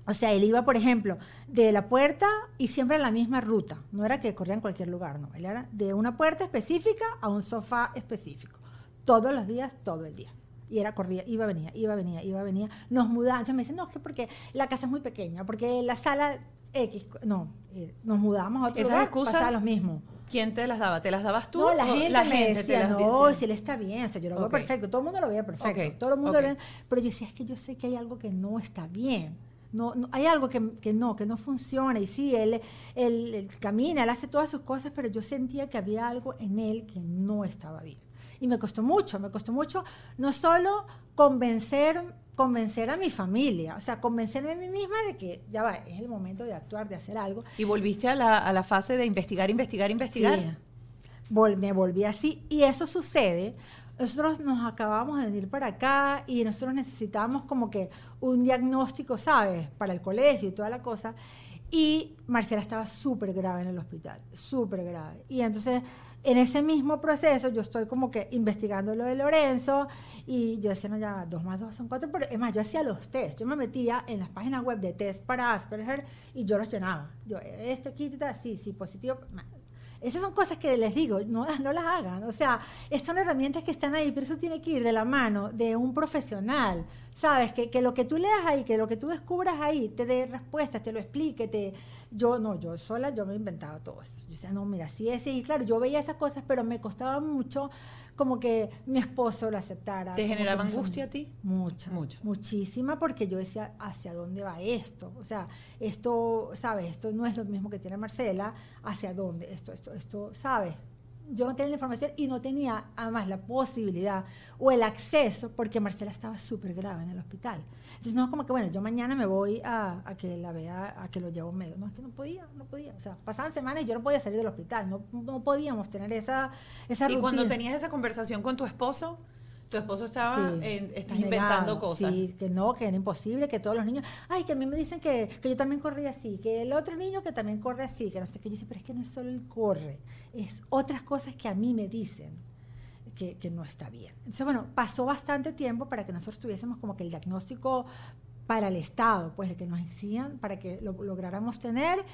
O sea, él iba, por ejemplo, de la puerta y siempre en la misma ruta. No era que corría en cualquier lugar, no. Él era de una puerta específica a un sofá específico. Todos los días, todo el día. Y era corría, iba, venía, iba, venía, iba, venía. Nos mudábamos. me dicen, no, es que porque la casa es muy pequeña, porque la sala X, no, eh, nos mudábamos a otro ¿Esas lugar, excusas, pasaba lo mismo. ¿Quién te las daba? ¿Te las dabas tú? No, la gente, la me decía, no, si él está bien, o sea, yo lo veo perfecto, todo el mundo lo veía perfecto, todo el mundo lo pero yo decía, es que yo sé que hay algo que no está bien. No, no, hay algo que, que, no, que no funciona. Y sí, él, él, él, camina, él hace todas sus cosas, pero yo sentía que había algo en él que no estaba bien. Y me costó mucho, me costó mucho no solo convencer, convencer a mi familia, o sea, convencerme a mí misma de que ya va, es el momento de actuar, de hacer algo. ¿Y volviste a la, a la fase de investigar, investigar, investigar? Sí. me volví así. Y eso sucede nosotros nos acabamos de venir para acá y nosotros necesitábamos como que un diagnóstico, ¿sabes? Para el colegio y toda la cosa. Y Marcela estaba súper grave en el hospital, súper grave. Y entonces, en ese mismo proceso, yo estoy como que investigando lo de Lorenzo y yo decía, no, ya, dos más dos son cuatro. Pero es más, yo hacía los test. Yo me metía en las páginas web de test para Asperger y yo los llenaba. Yo, este quita, sí, sí, positivo. Esas son cosas que les digo, no, no las hagan. O sea, son herramientas que están ahí, pero eso tiene que ir de la mano de un profesional. ¿Sabes? Que, que lo que tú leas ahí, que lo que tú descubras ahí, te dé respuestas, te lo explique, te... Yo no, yo sola, yo me inventaba todo eso. Yo decía, no, mira, sí es, y claro, yo veía esas cosas, pero me costaba mucho como que mi esposo lo aceptara. ¿Te generaba angustia a ti? Mucha, Mucha. Muchísima, porque yo decía, ¿hacia dónde va esto? O sea, esto, ¿sabes? Esto no es lo mismo que tiene Marcela, ¿hacia dónde? Esto, esto, esto, ¿sabes? Yo no tenía la información y no tenía además la posibilidad o el acceso porque Marcela estaba súper grave en el hospital. Entonces no es como que, bueno, yo mañana me voy a, a, que la vea, a que lo llevo medio. No, es que no podía, no podía. O sea, pasaban semanas y yo no podía salir del hospital. No, no podíamos tener esa, esa ¿Y cuando tenías esa conversación con tu esposo? Tu esposo estaba estás inventando cosas. Sí, que no, que era imposible, que todos los niños, ay, que a mí me dicen que, que, yo también corría así, que el otro niño que también corre así, que no sé qué, yo dice, pero es que no es solo el corre, es otras cosas que a mí me dicen que, que no está bien. Entonces, bueno, pasó bastante tiempo para que nosotros tuviésemos como que el diagnóstico para el Estado, pues el que nos exigían para que lo lográramos tener.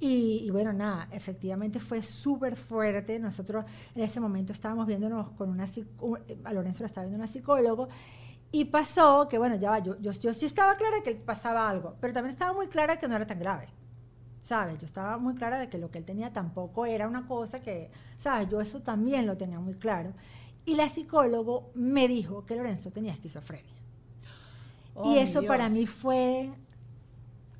Y, bueno, nada, efectivamente fue súper fuerte. Nosotros en ese momento estábamos viéndonos con una a Lorenzo lo estaba viendo una psicólogo. Y pasó que, bueno, ya va, yo, yo, yo sí estaba clara que pasaba algo, pero también estaba muy clara que no era tan grave. ¿Sabes? Yo estaba muy clara de que lo que él tenía tampoco era una cosa que, ¿sabes? Yo eso también lo tenía muy claro. Y la psicólogo me dijo que Lorenzo tenía esquizofrenia. Y eso para mí fue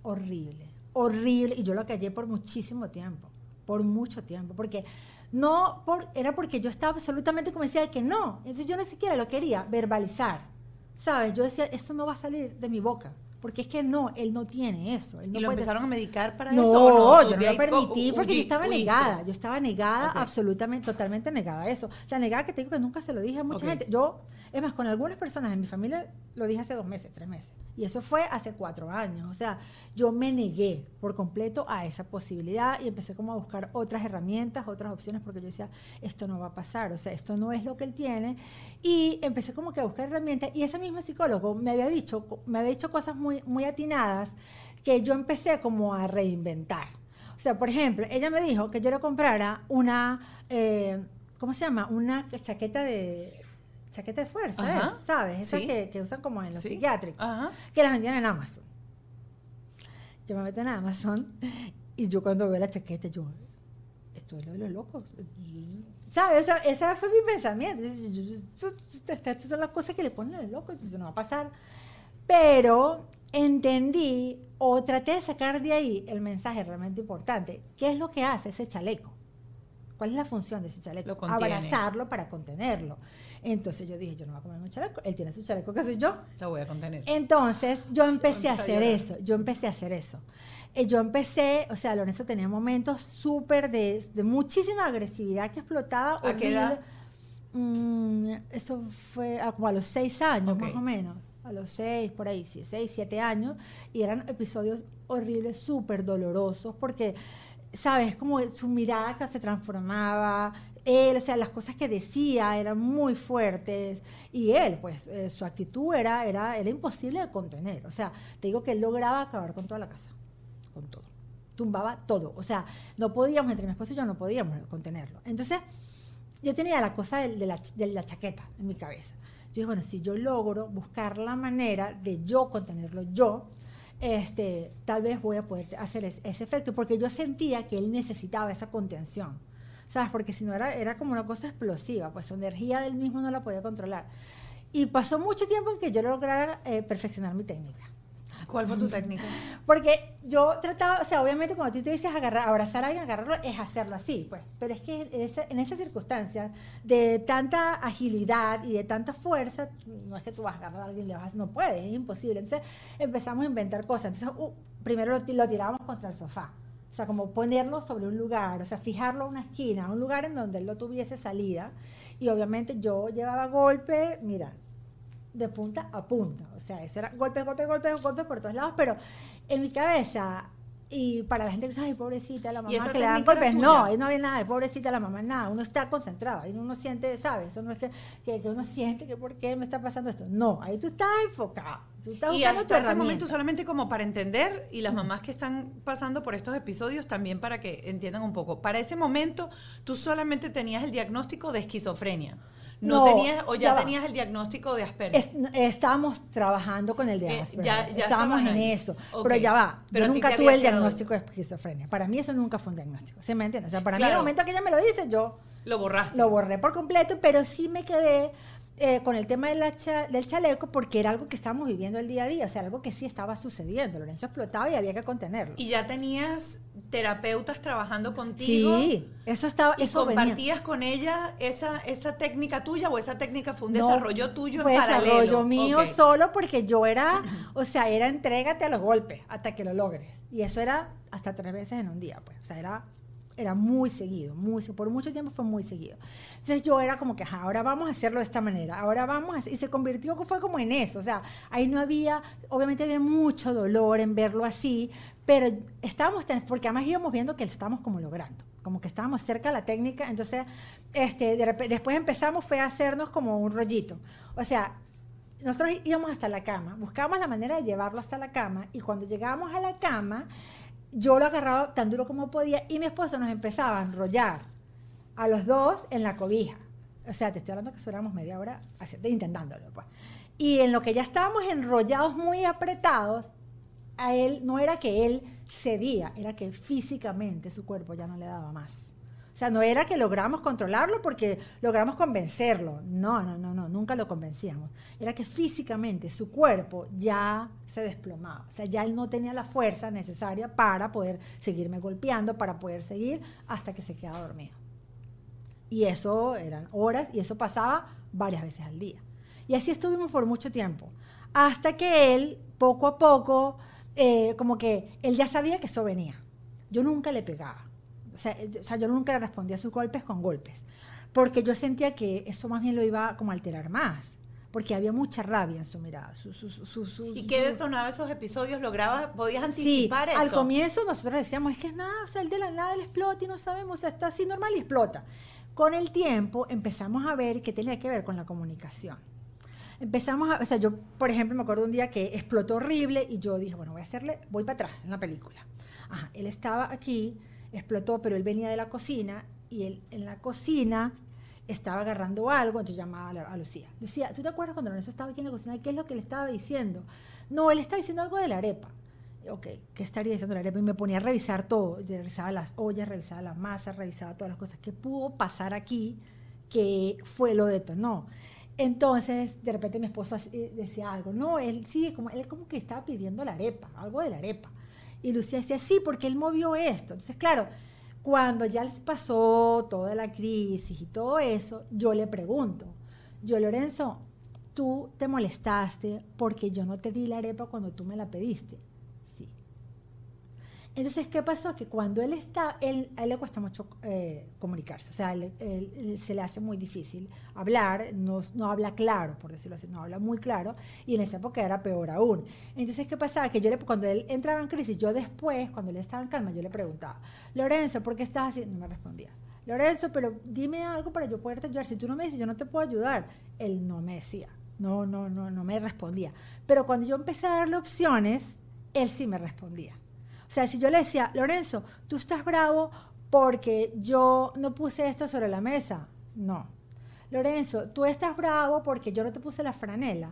horrible, horrible. Y yo lo callé por muchísimo tiempo, por mucho tiempo, porque no por, era porque yo estaba absolutamente convencida de que no. Entonces yo ni siquiera lo quería verbalizar. ¿Sabes? Yo decía, esto no va a salir de mi boca. Porque es que no, él no tiene eso. Él no ¿Y lo empezaron a medicar para eso? No, yo no lo permití porque yo estaba negada. Yo estaba negada, absolutamente, totalmente negada a eso. Sea, negada que te digo que nunca se lo dije a mucha gente. Yo, es más, con algunas personas en mi familia lo dije hace dos meses, tres meses. Y eso fue hace cuatro años. O sea, yo me negué por completo a esa posibilidad y empecé como a buscar otras herramientas, otras opciones, porque yo decía, esto no va a pasar, o sea, esto no es lo que él tiene. Y empecé como que a buscar herramientas. Y ese mismo psicólogo me había dicho, me había dicho cosas muy, muy atinadas que yo empecé como a reinventar. O sea, por ejemplo, ella me dijo que yo le comprara una, eh, ¿cómo se llama? Una chaqueta de chaqueta de fuerza, ¿eh? ¿sabes? Esas que, usan como en los psiquiátricos, que las vendían en Amazon. Yo me meto en Amazon y yo cuando veo la chaqueta, yo, esto es lo de los locos. ¿Sabes? Ese fue mi pensamiento. Estas son las cosas que le ponen a los locos, entonces no va a pasar. Pero entendí o traté de sacar de ahí el mensaje realmente importante. ¿Qué es lo que hace ese chaleco? ¿Cuál es la función de ese chaleco? Abrazarlo para contenerlo. Entonces yo dije, yo no voy a comer un chaleco, él tiene su chaleco que soy yo. Lo voy a contener. Entonces yo empecé a hacer eso, yo empecé a hacer eso. Eh, yo empecé, o sea, Lorenzo tenía momentos súper de, de muchísima agresividad que explotaba. ¿A qué edad? Mm, eso fue a- como a los seis años, más o menos. A los seis, por ahí, sí, seis, siete años. Y eran episodios horribles, súper dolorosos, porque, ¿sabes? Como su mirada que se transformaba. Él, o sea, las cosas que decía eran muy fuertes. Y él, pues, eh, su actitud era, era, era imposible de contener. O sea, te digo que él lograba acabar con toda la casa. Con todo. Tumbaba todo. O sea, no podíamos, entre mi esposo y yo, no podíamos contenerlo. Entonces, yo tenía la cosa de, la, chaqueta en mi cabeza. Yo dije, bueno, si yo logro buscar la manera de yo contenerlo yo, este, tal vez voy a poder hacer es- ese efecto, porque yo sentía que él necesitaba esa contención, ¿sabes? Porque si no era, era como una cosa explosiva, pues su energía del mismo no la podía controlar. Y pasó mucho tiempo en que yo lograra eh, perfeccionar mi técnica. ¿Cuál fue tu técnica? Porque yo trataba, o sea, obviamente cuando tú te dices agarrar, abrazar a alguien, agarrarlo, es hacerlo así, pues. Pero es que en, esa- en esas circunstancias de tanta agilidad y de tanta fuerza, no es que tú vas a agarrar a alguien, le vas, no puedes, es imposible. Entonces empezamos a inventar cosas. Entonces, uh, primero lo, lo tirábamos contra el sofá. O sea, como ponerlo sobre un lugar, o sea, fijarlo a una esquina, un lugar en donde él no tuviese salida. Y obviamente yo llevaba golpe, mira, de punta a punta. O sea, eso era golpe, golpe, golpe, golpe por todos lados, pero en mi cabeza, y para la gente que dice, ay, pobrecita la ¿Y esa mamá, que le dan golpes, no, ahí no había nada de pobrecita la mamá, nada. Uno está concentrado, ahí uno siente, ¿sabes? Eso no es que, que, que uno siente que por qué me está pasando esto. No, ahí tú estás enfocado. Tú estás Y hasta ese momento solamente como para entender y las mamás que están pasando por estos episodios también para que entiendan un poco. Para ese momento tú solamente tenías el diagnóstico de esquizofrenia. No, No, tenías o ya, ya va. tenías el diagnóstico de Asperger. Es- estábamos trabajando con el de Eh, Asperger. ya- ya estábamos en ahí. eso. Pero ya va. Pero yo nunca tuve el diagnóstico de esquizofrenia. Para mí eso nunca fue un diagnóstico. ¿Se me entiende? O sea, para mí Claro. en el momento que ella me lo dice, yo Lo borraste. lo borré por completo, pero sí me quedé eh, con el tema de la cha- del chaleco porque era algo que estábamos viviendo el día a día, o sea, algo que sí estaba sucediendo. Lorenzo explotaba y había que contenerlo. Y ya tenías terapeutas trabajando contigo. Sí, eso estaba, ¿Y eso venía. compartías con ella esa, esa técnica tuya o esa técnica fue un No, desarrollo tuyo fue en paralelo? desarrollo mío solo porque yo era, o sea, era entrégate a los golpes hasta que lo logres. Y eso era hasta tres veces en un día, pues. O sea, era, era muy seguido, muy, por mucho tiempo fue muy seguido. Entonces yo era como que, ahora vamos a hacerlo de esta manera, ahora vamos a y se convirtió, fue como en eso, o sea, ahí no había, obviamente había mucho dolor en verlo así, pero estábamos, porque además íbamos viendo que lo estábamos como logrando, como que estábamos cerca de la técnica, entonces este, de después empezamos fue a hacernos como un rollito, o sea, nosotros íbamos hasta la cama, buscábamos la manera de llevarlo hasta la cama y cuando llegábamos a la cama, yo lo agarraba tan duro como podía y mi esposo nos empezaba a enrollar a los dos en la cobija. O sea, te estoy hablando que duramos media hora haci- intentándolo. Pues. Y en lo que ya estábamos enrollados muy apretados, a él no era que él cedía, era que físicamente su cuerpo ya no le daba más. Sea, no era que logramos controlarlo porque logramos convencerlo. No, no, no, no, nunca lo convencíamos. Era que físicamente su cuerpo ya se desplomaba. O sea, ya él no tenía la fuerza necesaria para poder seguirme golpeando, para poder seguir hasta que se quedaba dormido. Y eso eran horas y eso pasaba varias veces al día. Y así estuvimos por mucho tiempo. Hasta que él, poco a poco, eh, como que él ya sabía que eso venía. Yo nunca le pegaba. O sea, eh, o sea, yo nunca le respondía a sus golpes con golpes. Porque yo sentía que eso más bien lo iba como a alterar más. Porque había mucha rabia en su mirada. Su, su, su, ¿Y qué detonaba esos episodios? ¿Lograbas, podías Sí, anticipar eso? al comienzo nosotros decíamos, es que es nada, o sea, el de la nada le explota y no sabemos, o sea, está así normal y explota. Con el tiempo empezamos a ver que tenía que ver con la comunicación. Empezamos a, o sea, yo, por ejemplo, me acuerdo un día que explotó horrible y yo dije, bueno, voy a hacerle, voy para atrás en la película. Ajá, él estaba aquí, explotó, pero él venía de la cocina y él en la cocina estaba agarrando algo, entonces llamaba a, Lucía. Lucía, ¿tú te acuerdas cuando Lorenzo estaba aquí en la cocina? ¿Qué es lo que le estaba diciendo? No, él está diciendo algo de la arepa. Ok, ¿qué estaría diciendo la arepa? Y me ponía a revisar todo. Revisaba las ollas, revisaba las masas, revisaba todas las cosas. ¿Qué pudo pasar aquí que fue lo detonó? Entonces, de repente mi esposo eh, decía algo. No, él sí, como, él como que estaba pidiendo la arepa, algo de la arepa. Y Lucía decía, sí, porque él movió esto. Entonces, claro, Cuando ya les pasó toda la crisis y todo eso, yo le pregunto, yo Lorenzo, tú te molestaste porque yo no te di la arepa cuando tú me la pediste. Entonces, ¿qué pasó? Que cuando él está, él, a él le cuesta mucho eh, comunicarse, o sea, se le hace muy difícil hablar, no, no, habla claro, por decirlo así, no habla muy claro, y en esa época era peor aún. Entonces, ¿qué pasaba? Que yo le, cuando él entraba en crisis, yo después, cuando él estaba en calma, yo le preguntaba, Lorenzo, ¿por qué estás así? No me respondía. Lorenzo, pero dime algo para yo poderte ayudar. Si tú no me dices, yo no te puedo ayudar. Él no me decía, no, no, no, no me respondía. Pero cuando yo empecé a darle opciones, él sí me respondía. O sea, si yo le decía, Lorenzo, tú estás bravo porque yo no puse esto sobre la mesa. No. Lorenzo, tú estás bravo porque yo no te puse la franela.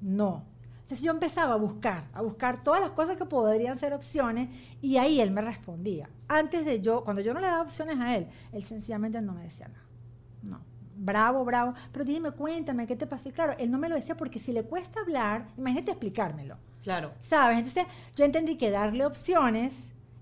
No. Entonces yo empezaba a buscar, a buscar todas las cosas que podrían ser opciones y ahí él me respondía. Antes de yo, cuando yo no le daba opciones a él, él sencillamente no me decía nada. No. Bravo, bravo. Pero dime, cuéntame, ¿qué te pasó? Y claro, él no me lo decía porque si le cuesta hablar, imagínate explicármelo. Claro. ¿Sabes? Entonces yo entendí que darle opciones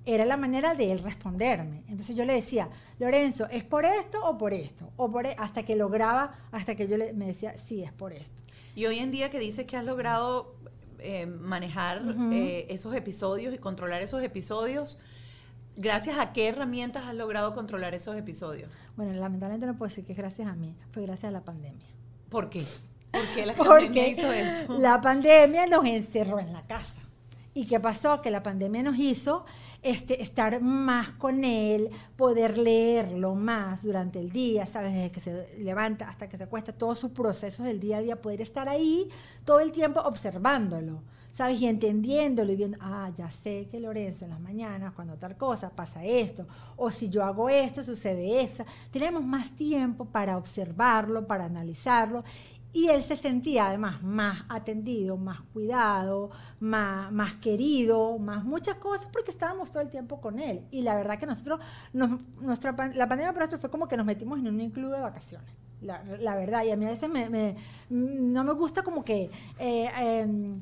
era la manera de él responderme. Entonces yo le decía, Lorenzo, ¿es por esto o por esto? O por e-", hasta que lograba, hasta que yo le, me decía, sí, es por esto. Y hoy en día que dices que has logrado eh, manejar eh, esos episodios y controlar esos episodios, ¿gracias a qué herramientas has logrado controlar esos episodios? Bueno, lamentablemente no puedo decir que es gracias a mí, fue gracias a la pandemia. ¿Por qué? ¿Por qué la pandemia hizo eso? La pandemia nos encerró en la casa. ¿Y qué pasó? Que la pandemia nos hizo este, estar más con él, poder leerlo más durante el día, ¿sabes? Desde que se levanta hasta que se acuesta, todos sus procesos del día a día, poder estar ahí todo el tiempo observándolo, ¿sabes? Y entendiéndolo y viendo, ah, ya sé que Lorenzo en las mañanas, cuando tal cosa, pasa esto, o si yo hago esto, sucede eso. Tenemos más tiempo para observarlo, para analizarlo y él se sentía además más atendido, más cuidado, más, más querido, más muchas cosas, porque estábamos todo el tiempo con él. Y la verdad que nosotros, nuestra, la pandemia para nosotros fue como que nos metimos en un club de vacaciones. La, la, verdad, y a mí a veces me, no me gusta como que eh, em,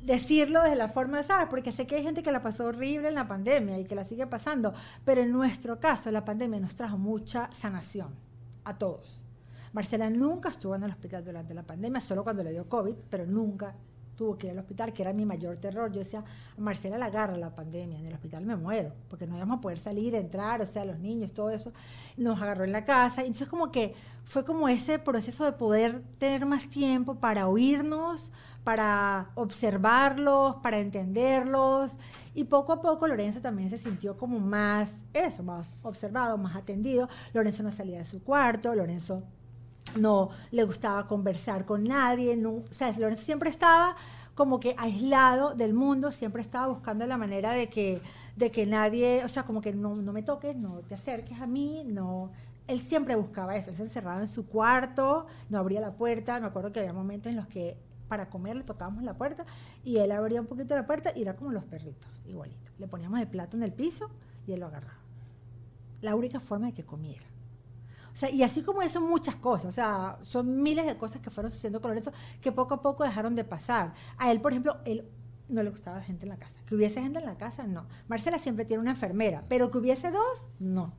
decirlo de la forma, ¿sabes? Porque sé que hay gente que la pasó horrible en la pandemia y que la sigue pasando, pero en nuestro caso la pandemia nos trajo mucha sanación a todos Marcela nunca estuvo en el hospital durante la pandemia, solo cuando le dio COVID, pero nunca tuvo que ir al hospital, que era mi mayor terror. Yo decía, Marcela la agarra la pandemia, en el hospital me muero, porque no íbamos a poder salir, entrar, o sea, los niños, todo eso. Nos agarró en la casa. Entonces como que fue como ese proceso de poder tener más tiempo para oírnos, para observarlos, para entenderlos. Y poco a poco Lorenzo también se sintió como más, eso, más observado, más atendido. Lorenzo no salía de su cuarto, Lorenzo no le gustaba conversar con nadie, no, o sea, Lorenzo siempre estaba como que aislado del mundo, siempre estaba buscando la manera de que, de que nadie, o sea, como que no, no me toques, no te acerques a mí, no, él siempre buscaba eso, se encerraba en su cuarto, no abría la puerta, me acuerdo que había momentos en los que para comer le tocábamos la puerta y él abría un poquito la puerta y era como los perritos, igualito. Le poníamos el plato en el piso y él lo agarraba. La única forma de que comiera. O sea, y así como eso, muchas cosas. O sea, son miles de cosas que fueron sucediendo con eso que poco a poco dejaron de pasar. A él, por ejemplo, él no le gustaba gente en la casa. Que hubiese gente en la casa, no. Marcela siempre tiene una enfermera, pero que hubiese dos, no.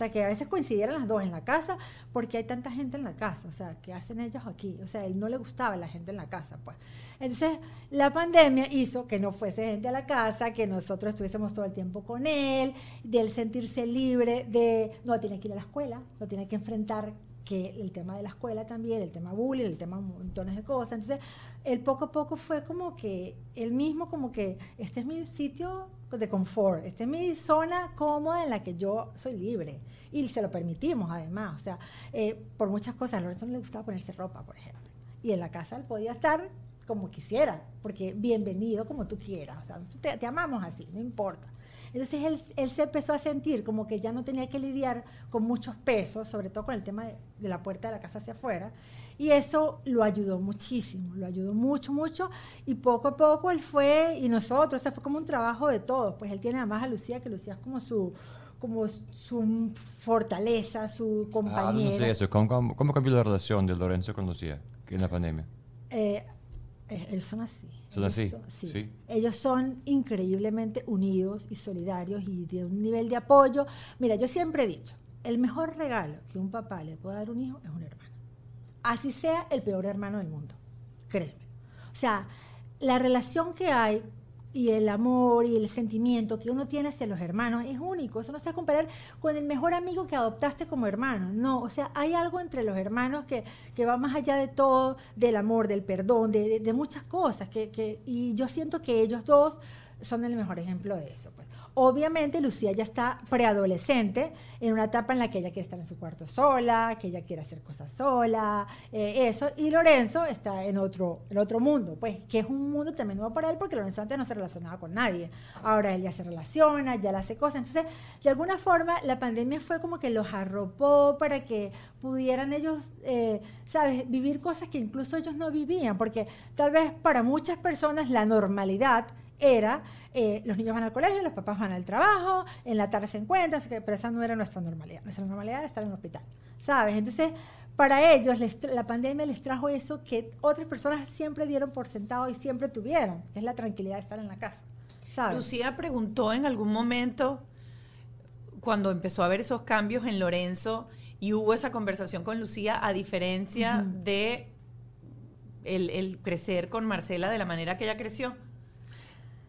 Sea, que a veces coincidieran las dos en la casa porque hay tanta gente en la casa. O sea, ¿qué hacen ellos aquí? O sea, él no le gustaba la gente en la casa, pues. Entonces, la pandemia hizo que no fuese gente a la casa, que nosotros estuviésemos todo el tiempo con él, de él sentirse libre, de no tiene que ir a la escuela, no tiene que enfrentar que el tema de la escuela también, el tema bullying, el tema montones de cosas. Entonces, él poco a poco fue como que, él mismo como que, este es mi sitio de confort, esta es mi zona cómoda en la que yo soy libre. Y se lo permitimos además, o sea, eh, por muchas cosas, a Lorenzo no le gustaba ponerse ropa, por ejemplo. Y en la casa él podía estar como quisiera, porque bienvenido como tú quieras, o sea, te, amamos así, no importa. Entonces él, él, se empezó a sentir como que ya no tenía que lidiar con muchos pesos, sobre todo con el tema de, de, la puerta de la casa hacia afuera, y eso lo ayudó muchísimo, lo ayudó mucho, mucho, y poco a poco él fue, y nosotros, o sea, fue como un trabajo de todos, pues él tiene además a Lucía, que Lucía es como su como su fortaleza, su compañera. Ah, no sé eso. ¿Cómo, cómo, cambió la relación de Lorenzo con Lucía en la pandemia? Eh, Eh, ellos son así. Son Ellos así, sí. sí. Ellos son increíblemente unidos y solidarios y de un nivel de apoyo. Mira, yo siempre he dicho, el mejor regalo que un papá le puede dar a un hijo es un hermano. Así sea el peor hermano del mundo, créeme. O sea, la relación que hay y el amor y el sentimiento que uno tiene hacia los hermanos es único. Eso no se va a comparar con el mejor amigo que adoptaste como hermano. No, o sea, hay algo entre los hermanos que, que va más allá de todo, del amor, del perdón, de, de- muchas cosas. Que, que- y yo siento que ellos dos son el mejor ejemplo de eso. Pues. Obviamente Lucía ya está preadolescente, en una etapa en la que ella quiere estar en su cuarto sola, que ella quiere hacer cosas sola, eh, eso. Y Lorenzo está en otro, en otro mundo, pues, que es un mundo también nuevo para él, porque Lorenzo antes no se relacionaba con nadie. Ahora él ya se relaciona, ya le hace cosas. Entonces, de alguna forma, la pandemia fue como que los arropó para que pudieran ellos, eh, ¿sabes?, vivir cosas que incluso ellos no vivían, porque tal vez para muchas personas la normalidad era eh, los niños van al colegio, los papás van al trabajo, en la tarde se encuentran, pero esa no era nuestra normalidad. Nuestra normalidad era estar en el hospital, ¿sabes? Entonces, para ellos les la pandemia les trajo eso que otras personas siempre dieron por sentado y siempre tuvieron, que es la tranquilidad de estar en la casa, ¿sabes? Lucía preguntó en algún momento, cuando empezó a ver esos cambios en Lorenzo, y hubo esa conversación con Lucía, a diferencia Ujú. de el, el crecer con Marcela de la manera que ella creció.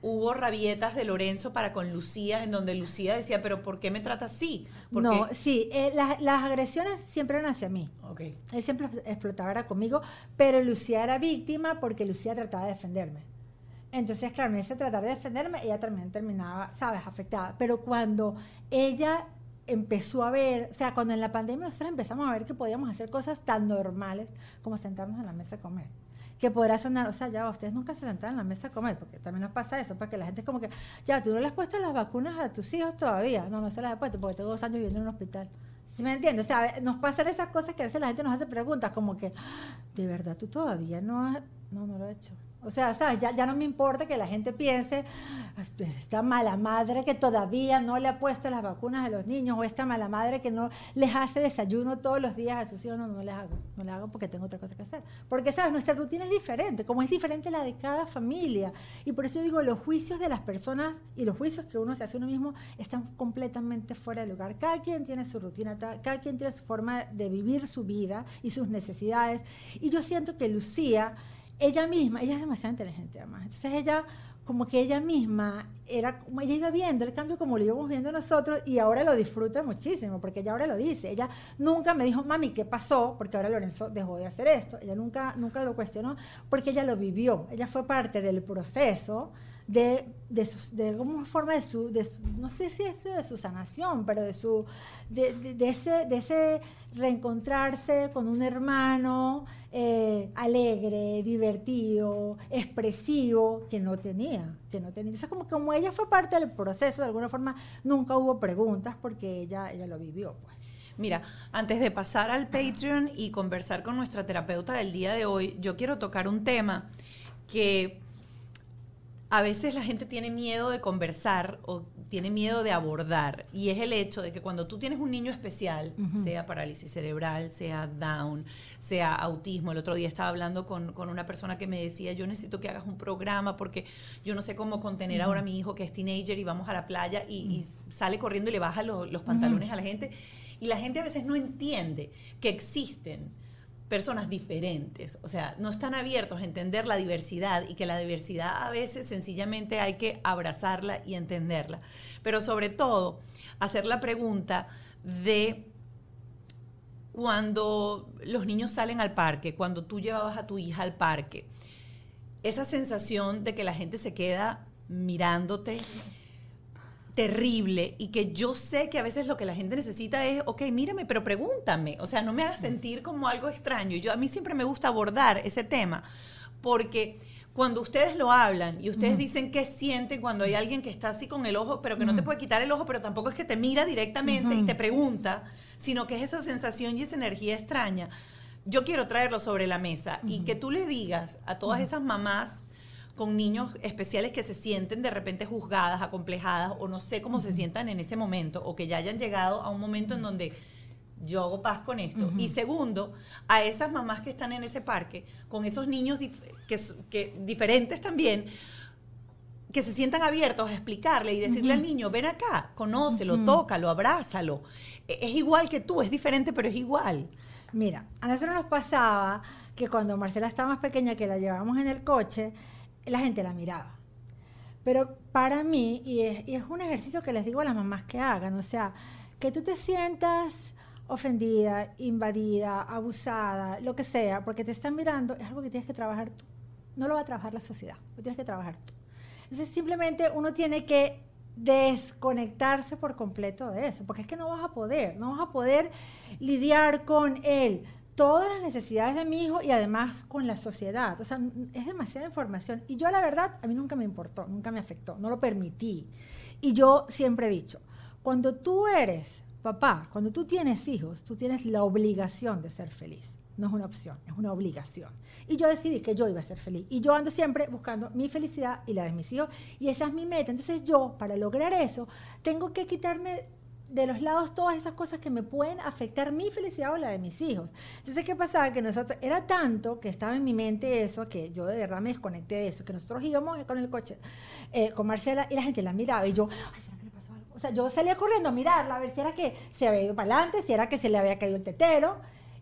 Hubo rabietas de Lorenzo para con Lucía, en donde Lucía decía, pero ¿por qué me trata así? No, sí, eh, las, las agresiones siempre eran hacia mí. Ok. Él siempre explotaba era conmigo, pero Lucía era víctima porque Lucía trataba de defenderme. Entonces, claro, en ese tratar de defenderme, ella también terminaba, ¿sabes?, afectada. Pero cuando ella empezó a ver, o sea, cuando en la pandemia nosotros empezamos a ver que podíamos hacer cosas tan normales como sentarnos en la mesa a comer. Que podrá sonar, o sea, ya ustedes nunca se sentaron en la mesa a comer, porque también nos pasa eso, porque la gente es como que, ya, tú no le has puesto las vacunas a tus hijos todavía. No, no se las he puesto porque tengo dos años viviendo en un hospital. ¿Sí me entiendes? O sea, nos pasan esas cosas que a veces la gente nos hace preguntas como que, ¿de verdad tú todavía no has...? No, no lo he hecho. O sea, ¿sabes? Ya, ya no me importa que la gente piense, esta mala madre que todavía no le ha puesto las vacunas a los niños, o esta mala madre que no les hace desayuno todos los días a sus hijos. No, no les hago. No les hago porque tengo otra cosa que hacer. Porque, ¿sabes? Nuestra rutina es diferente, como es diferente la de cada familia. Y por eso digo, los juicios de las personas y los juicios que uno se hace uno mismo están completamente fuera de lugar. Cada quien tiene su rutina, cada quien tiene su forma de vivir su vida y sus necesidades. Y yo siento que Lucía, ella misma, ella es demasiado inteligente además. Entonces ella, como que ella misma, era como ella iba viendo el cambio como lo íbamos viendo nosotros y ahora lo disfruta muchísimo, porque ella ahora lo dice. Ella nunca me dijo, mami, ¿qué pasó? Porque ahora Lorenzo dejó de hacer esto. Ella nunca, nunca lo cuestionó, porque ella lo vivió. Ella fue parte del proceso de, de, de alguna forma de su, de no sé si es de su sanación, pero de su, de, de- ese, de ese reencontrarse con un hermano eh, alegre, divertido, expresivo, que no tenía, que no tenía. Como, como ella fue parte del proceso, de alguna forma nunca hubo preguntas porque ella, ella lo vivió, pues. Mira, antes de pasar al Patreon y conversar con nuestra terapeuta del día de hoy, yo quiero tocar un tema que a veces la gente tiene miedo de conversar o tiene miedo de abordar y es el hecho de que cuando tú tienes un niño especial, sea parálisis cerebral, sea Down, sea autismo, el otro día estaba hablando con, con una persona que me decía, yo necesito que hagas un programa porque yo no sé cómo contener ahora a mi hijo que es teenager y vamos a la playa y, y sale corriendo y le baja lo- los pantalones a la gente y la gente a veces no entiende que existen personas diferentes, o sea, no están abiertos a entender la diversidad y que la diversidad a veces sencillamente hay que abrazarla y entenderla, pero sobre todo hacer la pregunta de cuando los niños salen al parque, cuando tú llevabas a tu hija al parque, esa sensación de que la gente se queda mirándote terrible y que yo sé que a veces lo que la gente necesita es, ok, mírame, pero pregúntame, o sea, no me hagas sentir como algo extraño. Y yo a mí siempre me gusta abordar ese tema porque cuando ustedes lo hablan y ustedes dicen qué sienten cuando hay alguien que está así con el ojo, pero que no te puede quitar el ojo, pero tampoco es que te mira directamente y te pregunta, sino que es esa sensación y esa energía extraña. Yo quiero traerlo sobre la mesa y que tú le digas a todas esas mamás con niños especiales que se sienten de repente juzgadas, acomplejadas o no sé cómo se sientan en ese momento o que ya hayan llegado a un momento en donde yo hago paz con esto. Y segundo, a esas mamás que están en ese parque, con esos niños que, que, diferentes también, que se sientan abiertos a explicarle y decirle al niño, ven acá, conócelo, tócalo, abrázalo. E, es igual que tú, es diferente, pero es igual. Mira, a nosotros nos pasaba que cuando Marcela estaba más pequeña, que la llevábamos en el coche, la gente la miraba. Pero para mí, y es, un ejercicio que les digo a las mamás que hagan, o sea, que tú te sientas ofendida, invadida, abusada, lo que sea, porque te están mirando, es algo que tienes que trabajar tú. No lo va a trabajar la sociedad, lo tienes que trabajar tú. Entonces simplemente uno tiene que desconectarse por completo de eso, porque es que no vas a poder, no vas a poder lidiar con él todas las necesidades de mi hijo y además con la sociedad. O sea, es demasiada información. Y yo la verdad, a mí nunca me importó, nunca me afectó, no lo permití. Y yo siempre he dicho, cuando tú eres papá, cuando tú tienes hijos, tú tienes la obligación de ser feliz. No es una opción, es una obligación. Y yo decidí que yo iba a ser feliz. Y yo ando siempre buscando mi felicidad y la de mis hijos. Y esa es mi meta. Entonces yo, para lograr eso, tengo que quitarme de los lados todas esas cosas que me pueden afectar mi felicidad o la de mis hijos. Entonces, ¿qué pasaba? Que nosotros, era tanto que estaba en mi mente eso, que yo de verdad me desconecté de eso, que nosotros íbamos con el coche eh, con Marcela y la gente la miraba y yo, ay, ¿será que le pasó algo? O sea, yo salía corriendo a mirarla, a ver si era que se había ido para adelante, si era que se le había caído el tetero.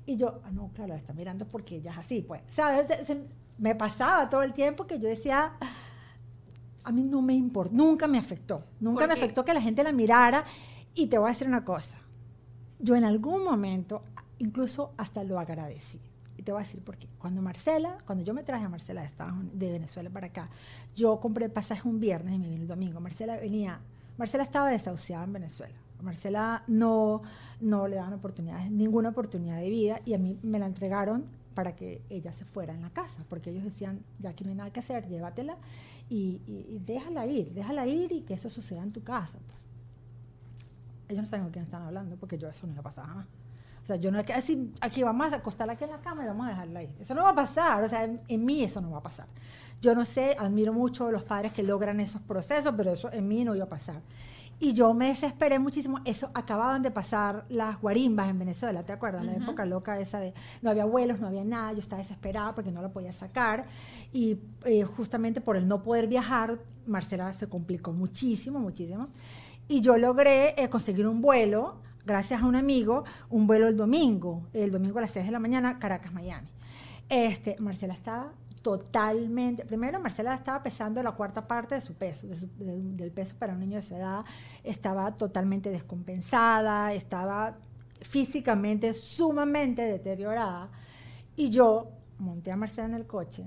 Y yo, ah, no, claro, la está mirando porque ella es así, pues, ¿sabes? me pasaba todo el tiempo que yo decía, a mí no me importa, nunca me afectó, nunca me afectó que la gente la mirara y te voy a decir una cosa. Yo en algún momento incluso hasta lo agradecí. Y te voy a decir por qué. Cuando Marcela, cuando yo me traje a Marcela de, de Venezuela para acá, yo compré el pasaje un viernes y me vine el domingo. Marcela venía, Marcela estaba desahuciada en Venezuela. Marcela no, no le daban oportunidades, ninguna oportunidad de vida y a mí me la entregaron para que ella se fuera en la casa, porque ellos decían, ya aquí no hay nada que hacer, llévatela y, y déjala ir, déjala ir y que eso suceda en tu casa. Pues ellos no saben con quién están hablando, porque yo eso no me pasar jamás. O sea, yo no es que decir, aquí vamos a acostarla aquí en la cama y vamos a dejarla ahí. Eso no va a pasar, o sea, en, mí eso no va a pasar. Yo no sé, admiro mucho a los padres que logran esos procesos, pero eso en mí no iba a pasar. Y yo me desesperé muchísimo. Eso acababan de pasar las guarimbas en Venezuela, ¿te acuerdas? La época loca esa de no había vuelos, no había nada. Yo estaba desesperada porque no la podía sacar. Y eh, justamente por el no poder viajar, Marcela se complicó muchísimo, muchísimo. Y yo logré eh, conseguir un vuelo, gracias a un amigo, un vuelo el domingo, el domingo a las 6 de la mañana, Caracas, Miami. Este, Marcela estaba totalmente, primero Marcela estaba pesando la cuarta parte de su peso, del peso para un niño de su edad, estaba totalmente descompensada, estaba físicamente sumamente deteriorada. Y yo monté a Marcela en el coche,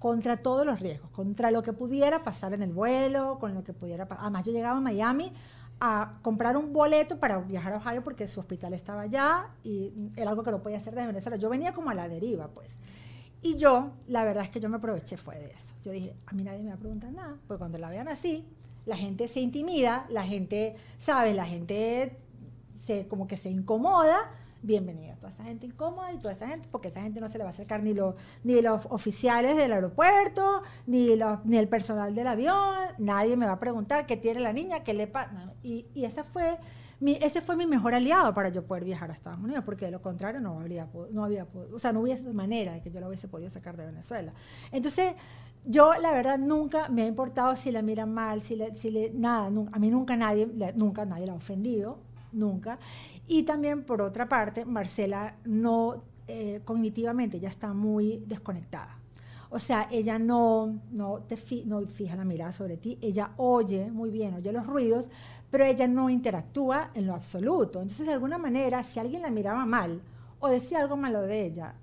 contra todos los riesgos, contra lo que pudiera pasar en el vuelo, con lo que pudiera pasar. Además, yo llegaba a Miami a comprar un boleto para viajar a Ohio porque su hospital estaba allá y era algo que no podía hacer desde Venezuela. Yo venía como a la deriva, pues. Y yo, la verdad es que yo me aproveché fue de eso. Yo dije, a mí nadie me va a preguntar nada, pues cuando la vean así, la gente se intimida, la gente, ¿sabes? La gente se, como que se incomoda bienvenida. Toda esa gente incómoda y toda esa gente, porque esa gente no se le va a acercar ni, los ni los oficiales del aeropuerto, ni, los, ni el personal del avión, nadie me va a preguntar qué tiene la niña, qué le pasa. y, y esa fue mi, ese fue mi mejor aliado para yo poder viajar a Estados Unidos, porque de lo contrario no habría, no había, o sea, no hubiese manera de que yo la hubiese podido sacar de Venezuela. Entonces, yo la verdad nunca me ha importado si la miran mal, si le, si le nada, a mí nunca nadie, nunca nadie la ha ofendido, nunca. Y también, por otra parte, Marcela no, eh, cognitivamente, ya está muy desconectada. O sea, ella no, no, te no fija la mirada sobre ti, ella oye muy bien, oye los ruidos, pero ella no interactúa en lo absoluto. Entonces, de alguna manera, si alguien la miraba mal o decía algo malo de ella,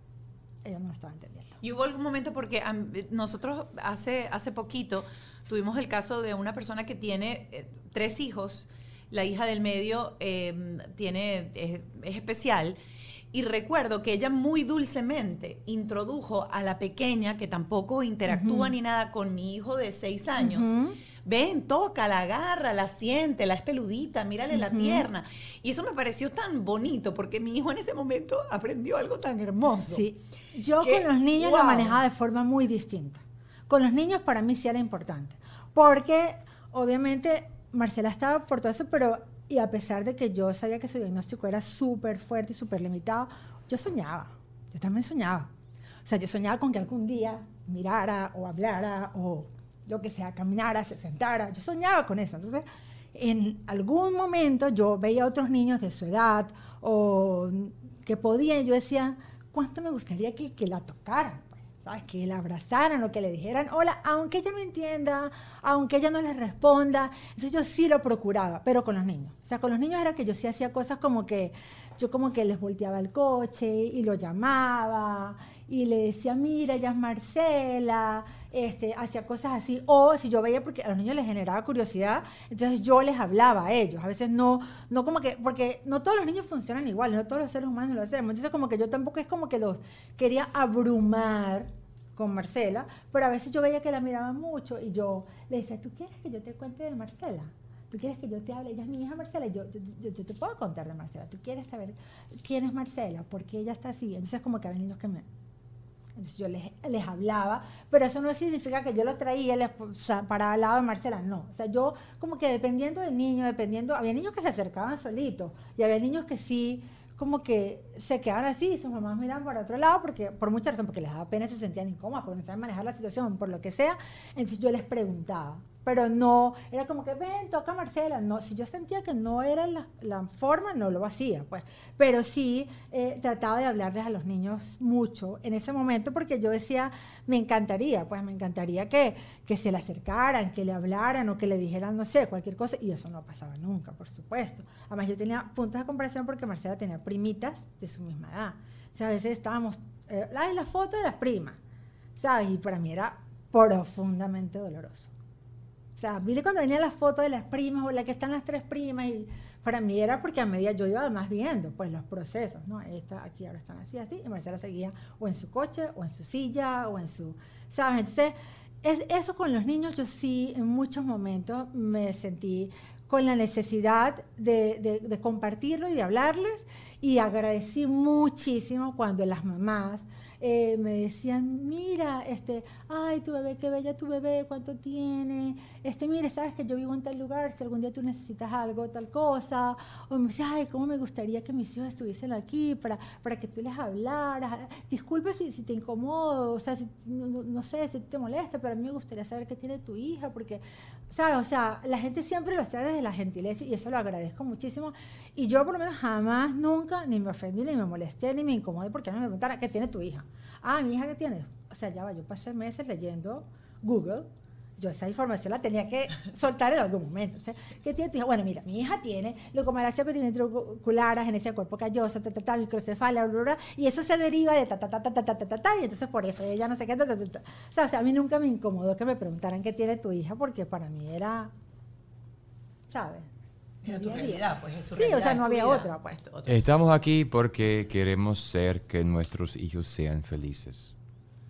ella no estaba entendiendo. Y hubo algún momento porque nosotros hace, hace poquito tuvimos el caso de una persona que tiene eh, tres hijos la hija del medio em, tiene, es, especial. Y recuerdo que ella muy dulcemente introdujo a la pequeña, que tampoco interactúa ni nada con mi hijo de seis años. Ven, toca, la agarra, la siente, la es peludita, mírale la pierna. Y eso me pareció tan bonito, porque mi hijo en ese momento aprendió algo tan hermoso. Sí. Yo con los niños lo manejaba de forma muy distinta. Con los niños para mí sí era importante. Porque obviamente Marcela estaba por todo eso, pero Y a pesar de que yo sabía que su diagnóstico era súper fuerte y súper limitado, yo soñaba. Yo también soñaba. O sea, yo soñaba con que algún día mirara o hablara o lo que sea, caminara, se sentara. Yo soñaba con eso. Entonces, en algún momento yo veía a otros niños de su edad o que podían, yo decía, ¿cuánto me gustaría que, que la tocaran? ¿Sabes? Que la abrazaran o que le dijeran hola, aunque ella no entienda, aunque ella no les responda. Entonces yo sí lo procuraba, pero con los niños. O sea, con los niños era que yo sí hacía cosas como que yo como que les volteaba el coche y lo llamaba y le decía, mira, ella es Marcela, este, hacía cosas así. O si yo veía, porque a los niños les generaba curiosidad, entonces yo les hablaba a ellos. A veces no, no como que, porque no todos los niños funcionan igual, no todos los seres humanos lo hacemos. Entonces como que yo tampoco es como que los quería abrumar con Marcela, pero a veces yo veía que la miraba mucho y yo le decía, ¿tú quieres que yo te cuente de Marcela? ¿Tú quieres que yo te hable? Ella es mi hija Marcela, yo, yo, yo, te puedo contar de Marcela. ¿Tú quieres saber quién es Marcela? ¿Por qué ella está así? Entonces como que había niños que me, yo les, les, hablaba, pero eso no significa que yo lo traía para al lado de Marcela, no. O sea, yo como que dependiendo del niño, dependiendo, había niños que se acercaban solitos y había niños que sí, como que se quedaban así y sus mamás miraban para otro lado porque por muchas razones, porque les daba pena, se sentían incómodas, porque no saben manejar la situación, por lo que sea. Entonces yo les preguntaba, pero no, era como que ven, toca Marcela. No, si yo sentía que no era la, la forma, no lo hacía, pues. Pero sí eh, trataba de hablarles a los niños mucho en ese momento porque yo decía, me encantaría, pues me encantaría que, que se le acercaran, que le hablaran o que le dijeran, no sé, cualquier cosa. Y eso no pasaba nunca, por supuesto. Además, yo tenía puntos de comparación porque Marcela tenía primitas de su misma edad. O sea, a veces estábamos, eh, la, la foto de las primas, ¿sabes? Y para mí era profundamente doloroso. O sea, mire cuando venía la foto de las primas o la que están las tres primas y para mí era porque a medida yo iba además viendo pues los procesos, ¿no? Esta, aquí ahora están así, así, y Marcela seguía o en su coche o en su silla o en su, ¿sabes? Entonces, es, eso con los niños yo sí en muchos momentos me sentí con la necesidad de compartirlo y de hablarles y agradecí muchísimo cuando las mamás eh, me decían, mira, este, ay, tu bebé, qué bella tu bebé, cuánto tiene, este, mire, sabes que yo vivo en tal lugar, si algún día tú necesitas algo, tal cosa, o me decía, ay, cómo me gustaría que mis hijos estuviesen aquí para, para que tú les hablaras, disculpe si, si te incomodo, o sea, si, no, no, sé si te molesta, pero a mí me gustaría saber qué tiene tu hija, porque, ¿sabes? O sea, la gente siempre lo hace desde la gentileza y eso lo agradezco muchísimo, y yo por lo menos jamás, nunca, ni me ofendí, ni me molesté, ni me incomodé porque no me preguntara qué tiene tu hija. Ah, mi hija que tiene. O sea, ya va, yo pasé meses leyendo Google. Yo esa información la tenía que soltar en algún momento. O sea, ¿Qué tiene tu hija? Bueno, mira, mi hija tiene leucomalacia periventricular, agenesia cuerpo callosa, ta, ta, ta, microcefalia, aurora, y eso se deriva de ta, ta, ta, ta, ta, ta, ta, ta, ta, y entonces por eso ella no sé qué, ta, ta, ta, ta. O, sea, o sea, a mí nunca me incomodó que me preguntaran qué tiene tu hija, porque para mí era, ¿sabes? Era tu realidad, pues es tu Sí, realidad, o sea, no había vida. otra, pues. Estamos aquí porque queremos ser que nuestros hijos sean felices.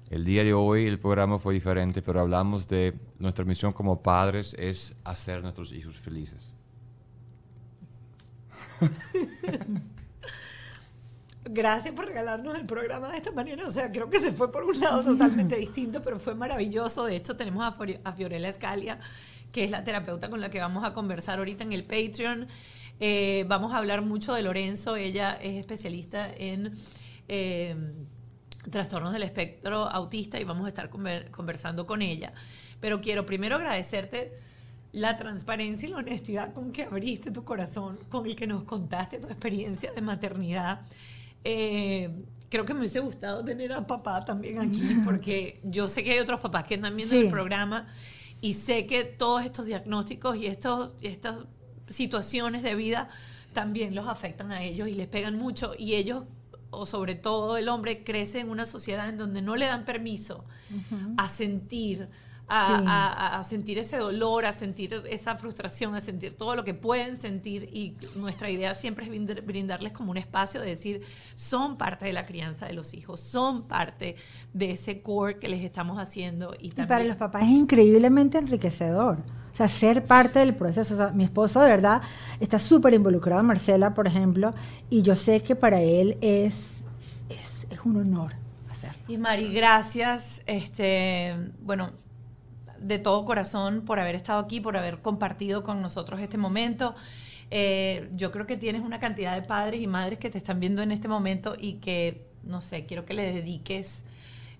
El día de hoy el programa fue diferente, pero hablamos de nuestra misión como padres es hacer a nuestros hijos felices. Gracias por regalarnos el programa de esta manera. O sea, creo que se fue por un lado totalmente distinto, pero fue maravilloso. De hecho, tenemos a, Fiorella Scalia, que es la terapeuta con la que vamos a conversar ahorita en el Patreon. Eh, vamos a hablar mucho de Lorenzo. Ella es especialista en eh, trastornos del espectro autista y vamos a estar conver- conversando con ella. Pero quiero primero agradecerte la transparencia y la honestidad con que abriste tu corazón, con el que nos contaste tu experiencia de maternidad. Eh, creo que me hubiese gustado tener a papá también aquí, porque yo sé que hay otros papás que están viendo Sí. el programa y sé que todos estos diagnósticos y estos, y estas situaciones de vida también los afectan a ellos y les pegan mucho y ellos o sobre todo el hombre crece en una sociedad en donde no le dan permiso a sentir a, Sí. a- a sentir ese dolor, a sentir esa frustración, a sentir todo lo que pueden sentir y nuestra idea siempre es brindar- brindarles como un espacio de decir, son parte de la crianza de los hijos, son parte de ese core que les estamos haciendo y Y para los papás es increíblemente enriquecedor. O sea, ser parte del proceso. Mi esposo de verdad está súper involucrado Marcela, por ejemplo, y yo sé que para él es, es, es un honor hacerlo. Y Mari, gracias, este, bueno, de todo corazón por haber estado aquí, por haber compartido con nosotros este momento. Eh, yo creo que tienes una cantidad de padres y madres que te están viendo en este momento y que, no sé, quiero que le dediques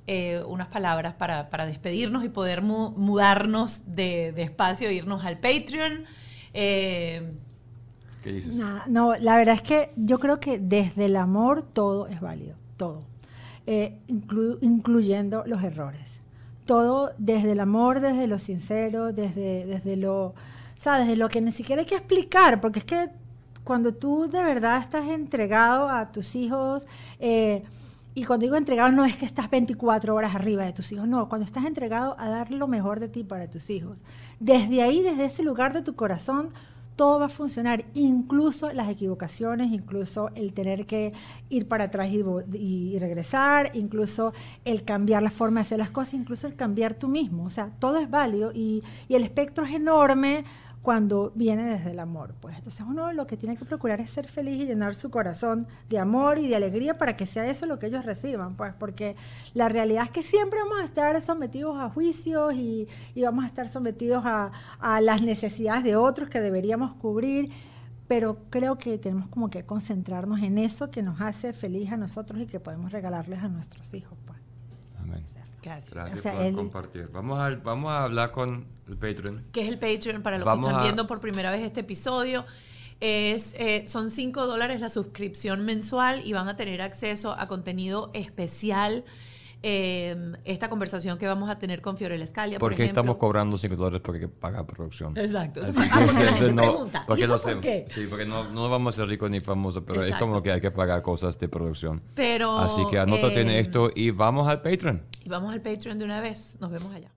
eh, unas palabras para, para, despedirnos y poder mudarnos de, de, espacio, irnos al Patreon. Eh, ¿Qué dices? no, la verdad es que yo creo que desde el amor todo es válido, todo, incluyendo los errores. Todo desde el amor, desde lo sincero, desde, desde lo ¿sabes? De lo que ni siquiera hay que explicar, porque es que cuando tú de verdad estás entregado a tus hijos, eh, y cuando digo entregado no es que estás 24 horas arriba de tus hijos, no, cuando estás entregado a dar lo mejor de ti para tus hijos. Desde ahí, desde ese lugar de tu corazón, todo va a funcionar, incluso las equivocaciones, incluso el tener que ir para atrás y, regresar, incluso el cambiar la forma de hacer las cosas, incluso el cambiar tú mismo. O sea, todo es válido y, y el espectro es enorme cuando viene desde el amor. Pues entonces uno lo que tiene que procurar es ser feliz y llenar su corazón de amor y de alegría para que sea eso lo que ellos reciban, pues porque la realidad es que siempre vamos a estar sometidos a juicios y, vamos a estar sometidos a, a las necesidades de otros que deberíamos cubrir pero creo que tenemos como que concentrarnos en eso que nos hace feliz a nosotros y que podemos regalarles a nuestros hijos. Pues. Gracias. por compartir. Vamos a, vamos a hablar con el Patreon. ¿Qué es el Patreon? Para los que están viendo por primera vez este episodio. Es, eh, son 5 dólares la suscripción mensual y van a tener acceso a contenido especial Em, esta conversación que vamos a tener con Fiorella Scalia. ¿Por, qué estamos cobrando 5 dólares porque pagar producción? Exacto. Eso ah, porque no, pregunta. ¿Por qué? Sí, porque no, no, vamos a ser ricos ni famosos, pero es como que hay que pagar cosas de producción. Pero, Así que anota tiene em, esto y vamos al Patreon. Y vamos al Patreon de una vez. Nos vemos allá.